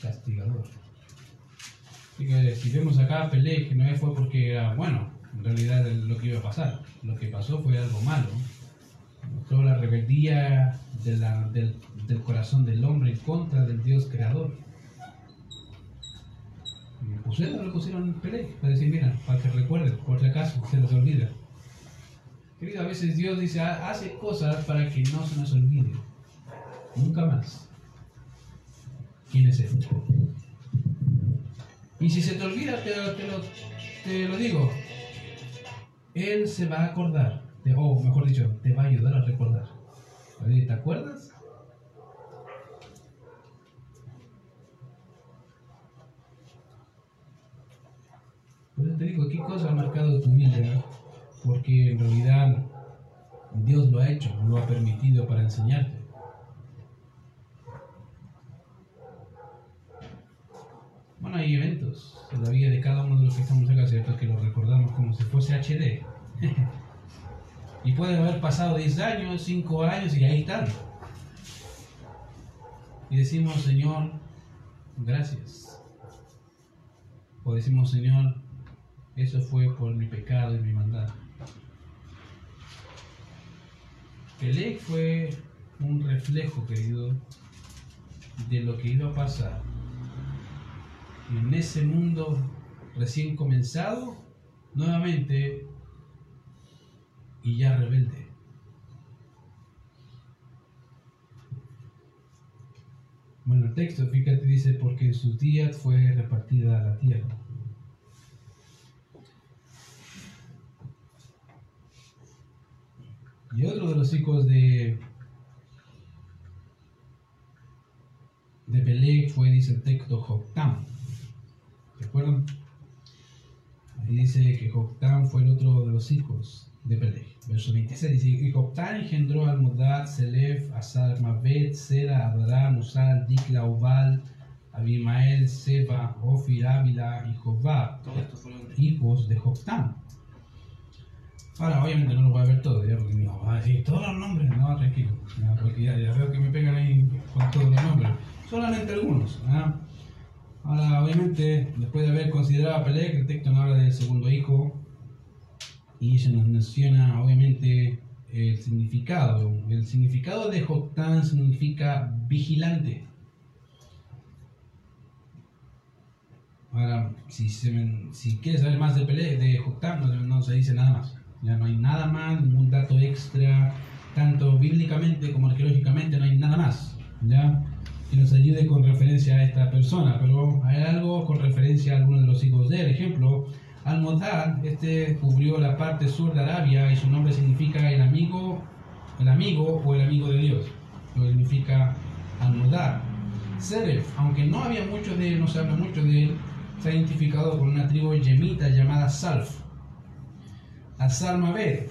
castigador. Así que si vemos acá Pelé, que no fue porque era bueno, en realidad lo que iba a pasar. Lo que pasó fue algo malo. Mostró la rebeldía del, corazón del hombre contra del Dios creador. Y pusieron, le pusieron Pelé, para decir, mira, para que recuerden, por si acaso se les olvida. Querido, a veces Dios dice, "Ha- hace cosas para que no se nos olvide. Nunca más. ¿Quién es Él? Y si se te olvida, te, te lo, te lo digo, Él se va a acordar, o mejor dicho, te va a ayudar a recordar. ¿Te acuerdas? Por eso te digo, ¿qué cosa ha marcado tu vida? Porque en realidad Dios lo ha hecho, lo ha permitido para enseñarte. Bueno, hay eventos en la vida de cada uno de los que estamos acá, ¿cierto? Que lo recordamos como si fuese HD. y puede haber pasado 10 años, 5 años y ahí están. Y decimos, Señor, gracias. O decimos, Señor, eso fue por mi pecado y mi maldad. Pelé fue un reflejo, querido, de lo que iba a pasar en ese mundo recién comenzado, nuevamente, y ya rebelde. Bueno, el texto, fíjate, dice, porque en sus días fue repartida la tierra. Y otro de los hijos de, de Peleg fue, dice el texto, Joctam. ¿Recuerdan? Ahí dice que Joctán fue el otro de los hijos de Peleg. Verso 26 dice, y Joctán engendró a Almodad, Selef, Asar, Mabet, Sera, Abraham, Usal, Dikla, Ubal, Abimael, Seba, Ofir, Ávila y Jobab, Todo esto fueron hijos de Joctán. Ahora, obviamente no lo voy a ver todo, ya porque me va a decir todos los nombres. No, tranquilo, ya, porque ya, ya veo que me pegan ahí con todos los nombres. Solamente algunos. ¿ah? Ahora, obviamente, después de haber considerado a Peleg, el texto nos habla del segundo hijo y se nos menciona, obviamente, el significado. El significado de Joctán significa vigilante. Ahora, si, quieres saber más de Peleg, de Joctán, no, no se dice nada más. Ya no hay nada más, ningún dato extra, tanto bíblicamente como arqueológicamente, no hay nada más. ¿ya? Que nos ayude con referencia a esta persona, pero hay algo con referencia a algunos de los hijos de él. Ejemplo, Al-Modad, este cubrió la parte sur de Arabia y su nombre significa el amigo, el amigo o el amigo de Dios. Lo significa Al-Modad. Seref, aunque no había mucho de él, no se habla mucho de él, se ha identificado con una tribu yemita llamada Salf. Azar-Mabed,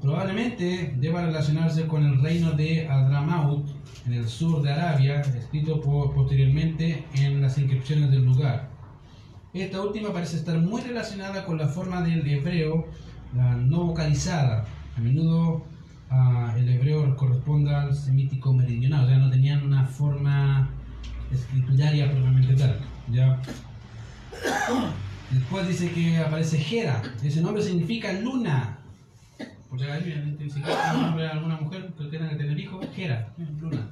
probablemente deba relacionarse con el reino de Adramaut en el sur de Arabia, escrito posteriormente en las inscripciones del lugar. Esta última parece estar muy relacionada con la forma del hebreo, la no vocalizada. A menudo ah, el hebreo corresponde al semítico meridional, o sea, no tenían una forma escrituraria propiamente tal. ¿ya? Después dice que aparece Hera, ese nombre significa luna. Por si alguien si quiere un nombre a alguna mujer que tenga que tener hijos, Hera, luna.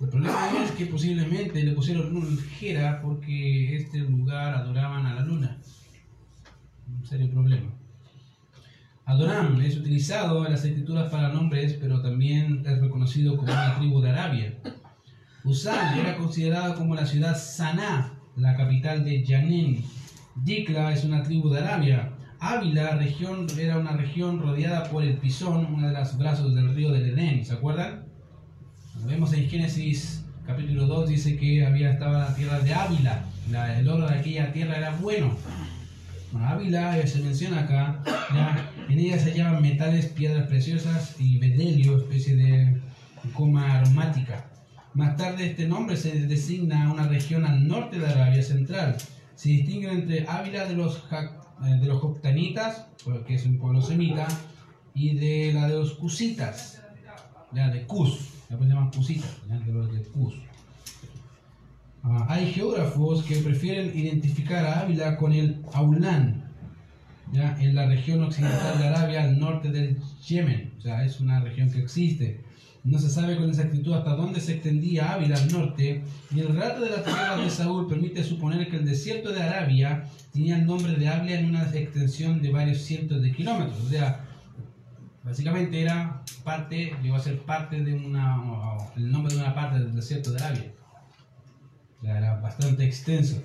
El problema es que posiblemente le pusieron Hera porque este lugar adoraban a la luna. Un serio problema. Adoram es utilizado en las escrituras para nombres, pero también es reconocido conocido como una tribu de Arabia. Usán era considerado como la ciudad Saná, la capital de Yanin. Dikla es una tribu de Arabia. Ávila región, era una región rodeada por el Pisón, uno de los brazos del río del Edén, ¿se acuerdan? Vemos en Génesis capítulo 2 dice que había estaba la tierra de Ávila, la- el oro de aquella tierra era bueno. Bueno, Ávila eh, se menciona acá, en ella se hallaban metales, piedras preciosas y bedelio, especie de coma aromática. Más tarde este nombre se designa a una región al norte de Arabia Central. Se distingue entre Ávila de los, Ja- eh, de los Joctanitas, que es un pueblo semita, y de la de los Cusitas, ya de Cus, después se llaman Cusitas, de los de Cus. Ah, hay geógrafos que prefieren identificar a Ávila con el Aulán, ya en la región occidental de Arabia, al norte del Yemen. O sea, es una región que existe. No se sabe con exactitud hasta dónde se extendía Ávila al norte, y el relato de las tierras de Saúl permite suponer que el desierto de Arabia tenía el nombre de Ávila en una extensión de varios cientos de kilómetros. O sea, básicamente era parte, llegó a ser parte de una, el nombre de una parte del desierto de Arabia. O sea, era bastante extenso.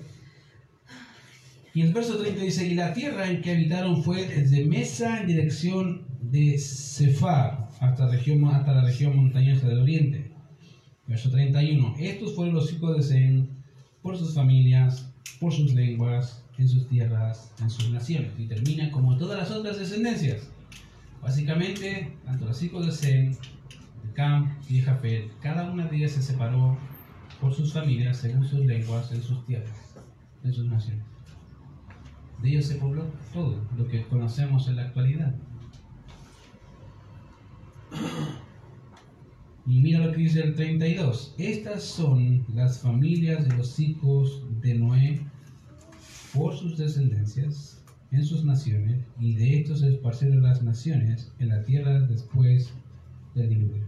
Y el verso 30 dice, y la tierra en que habitaron fue desde Mesa en dirección de Cefar hasta, región, hasta la región montañosa del oriente. Verso 31, estos fueron los hijos de Zen por sus familias, por sus lenguas, en sus tierras, en sus naciones. Y termina como todas las otras descendencias. Básicamente, tanto los hijos de Zen, de Cam y de Jafet, cada una de ellas se separó por sus familias, según sus lenguas, en sus tierras, en sus naciones. De ellos se pobló todo lo que conocemos en la actualidad. Y mira lo que dice el 32. Estas son las familias de los hijos de Noé por sus descendencias en sus naciones, y de estos se esparcieron las naciones en la tierra después del diluvio.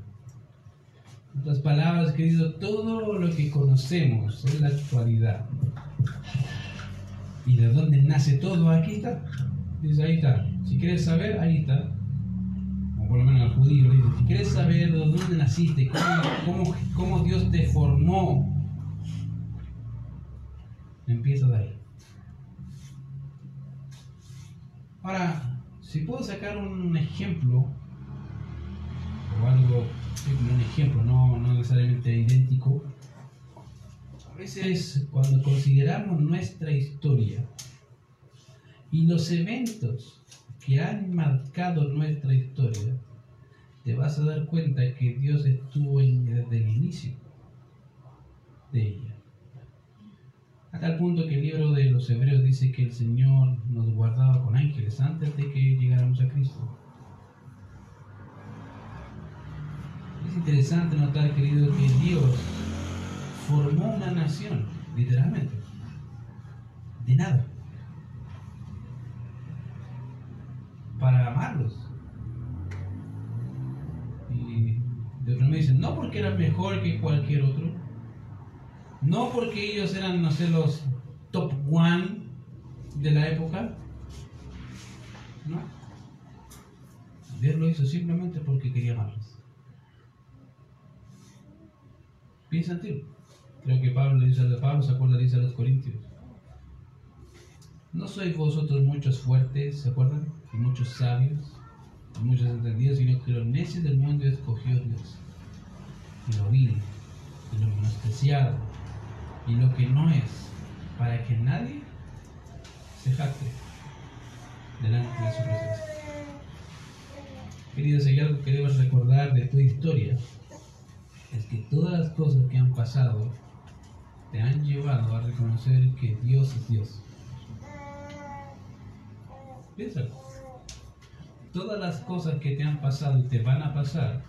Otras palabras, querido, todo lo que conocemos en la actualidad y de dónde nace todo, aquí está. Dice, ahí está. Si quieres saber, ahí está. Por lo menos al judío si quieres saber de dónde naciste, cómo, cómo, Dios te formó, empieza de ahí. Ahora, si puedo sacar un ejemplo, o algo, un ejemplo, no, no necesariamente idéntico, a veces cuando consideramos nuestra historia y los eventos que han marcado nuestra historia, te vas a dar cuenta que Dios estuvo en- desde el inicio de ella. A tal punto que el libro de los Hebreos dice que el Señor nos guardaba con ángeles antes de que llegáramos a Cristo. Es interesante notar, querido, que Dios formó una nación, literalmente, de nada, para amarlos. Y de otro me dicen, no porque eran mejor que cualquier otro, no porque ellos eran, no sé, los top one de la época, no. Dios lo hizo simplemente porque quería amarlos. Piensa en ti. Creo que Pablo le dice a Pablo se acuerda dice a los Corintios. No sois vosotros muchos fuertes, ¿se acuerdan? Y muchos sabios, y muchos entendidos, sino que los necios del mundo escogió Dios. Y lo vil, y lo menospreciado, y lo que no es, para que nadie se jacte delante de su presencia. Queridos, hay algo que debes recordar de tu historia, es que todas las cosas que han pasado te han llevado a reconocer que Dios es Dios. Piénsalo. Todas las cosas que te han pasado y te van a pasar,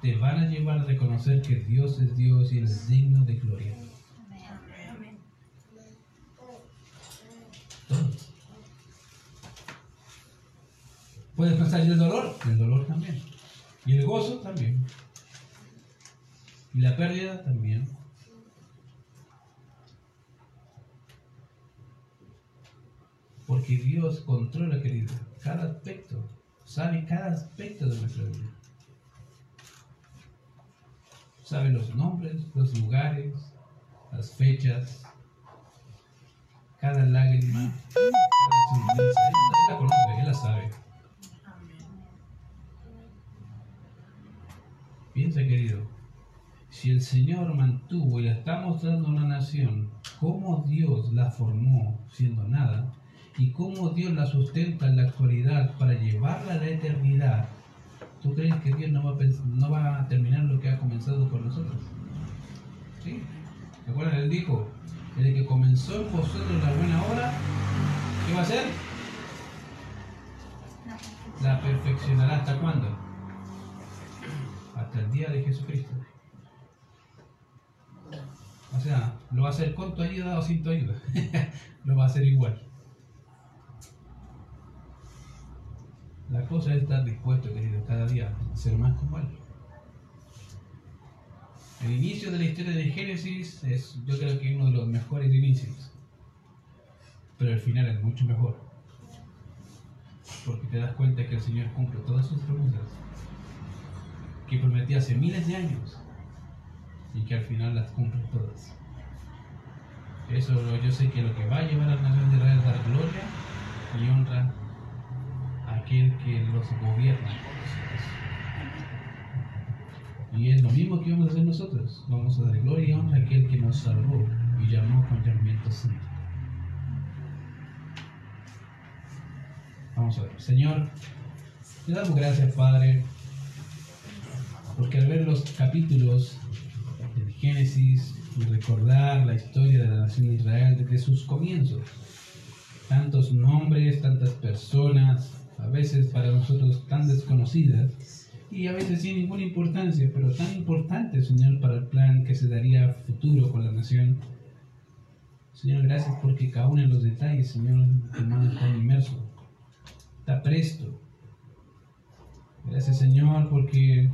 te van a llevar a reconocer que Dios es Dios y es digno de gloria. Todos. Puedes pensar, ¿y el dolor? El dolor también. Y el gozo también. Y la pérdida también. Porque Dios controla, querido, cada aspecto, sabe cada aspecto de nuestra vida. Sabe los nombres, los lugares, las fechas, cada lágrima, cada sonrisa. Él la conoce, Él la sabe. Piensa, querido, si el Señor mantuvo y la está mostrando a una nación, cómo Dios la formó siendo nada y cómo Dios la sustenta en la actualidad para llevarla a la eternidad, ¿tú crees que Dios no va a, terminar lo que ha comenzado con nosotros? ¿Sí? ¿Se acuerdan? Él dijo, el que comenzó en vosotros la buena obra, ¿qué va a hacer? La perfeccionará hasta cuándo? Hasta el día de Jesucristo. O sea, lo va a hacer con tu ayuda o sin tu ayuda. lo va a hacer igual. La cosa es estar dispuesto, querido, cada día a ser más como Él. El inicio de la historia de Génesis es, yo creo que uno de los mejores inicios. Pero el final es mucho mejor. Porque te das cuenta que el Señor cumple todas sus promesas. Que prometió hace miles de años. Y que al final las cumple todas. Eso yo sé que lo que va a llevar a la nación de Israel es dar gloria y honra aquel que los gobierna. Y es lo mismo que vamos a hacer nosotros. Vamos a dar gloria a aquel que nos salvó y llamó con llamamiento santo. Vamos a ver. Señor, te damos gracias, Padre, porque al ver los capítulos del Génesis y recordar la historia de la nación de Israel desde sus comienzos, tantos nombres, tantas personas, a veces para nosotros tan desconocidas y a veces sin ninguna importancia, pero tan importante, Señor, para el plan que se daría futuro con la nación. Señor, gracias porque cada uno de los detalles, Señor, tu mano está inmerso, está presto. Gracias, Señor, porque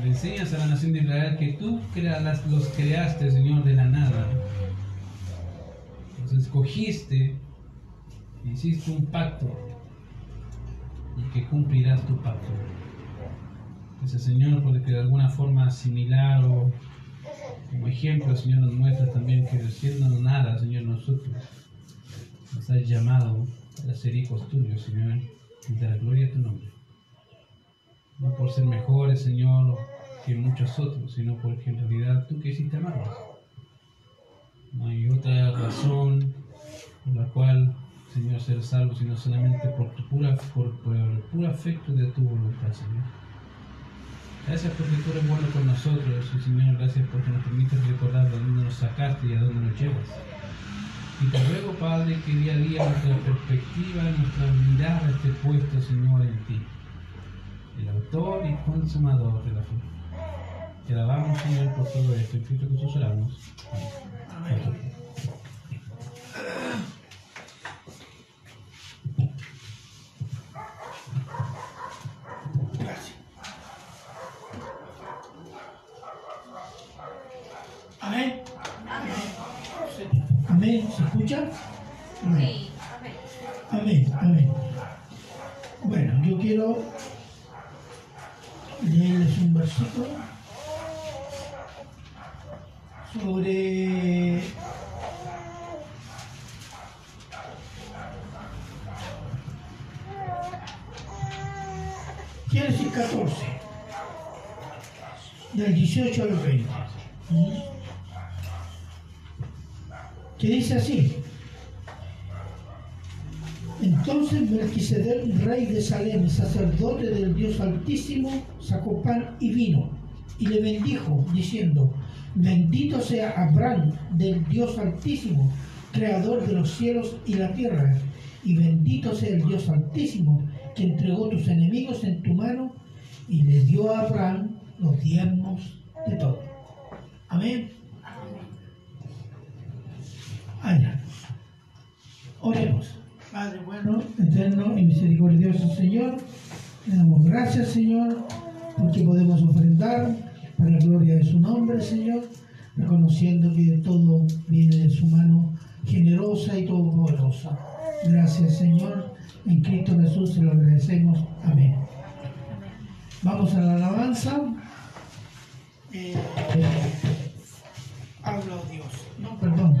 le enseñas a la nación de Israel que tú crea- las- los creaste, Señor, de la nada. Los escogiste, hiciste un pacto y que cumplirás tu pacto. Gracias, Señor, porque de alguna forma similar o como ejemplo, Señor, nos muestras también que siendo nada, Señor, nosotros nos has llamado a ser hijos tuyos, Señor, y la gloria a tu nombre. No por ser mejores, Señor, que muchos otros, sino porque en realidad tú quisiste amarnos. No hay otra razón por la cual, Señor, ser salvo, sino solamente por tu pura, por, por el puro afecto de tu voluntad, Señor. Gracias porque tú eres bueno con nosotros, y Señor, gracias porque nos permites recordar de dónde nos sacaste y a dónde nos llevas. Y te ruego, Padre, que día a día nuestra perspectiva, nuestra mirada esté puesta, Señor, en ti, el autor y consumador de la fe. Te alabamos, Señor, por todo esto. En Cristo Jesús oramos. Amén. Amén. Escucha? Sí, amén. Amén. Amén. Bueno, yo quiero leerles un versículo sobre Génesis 14, del 18 al 20. ¿Mm? que dice así. Entonces Melquisedec, rey de Salem, sacerdote del Dios Altísimo, sacó pan y vino y le bendijo, diciendo, bendito sea Abraham del Dios Altísimo, creador de los cielos y la tierra, y bendito sea el Dios Altísimo, que entregó tus enemigos en tu mano y le dio a Abraham los diezmos de todo. Amén. Allá. Oremos. Padre bueno, eterno y misericordioso Señor, le damos gracias Señor porque podemos ofrendar para la gloria de su nombre Señor, reconociendo que todo viene de su mano generosa y todopoderosa. Gracias Señor, en Cristo Jesús se lo agradecemos. Amén. Vamos a la alabanza. eh, habla Dios. No, perdón.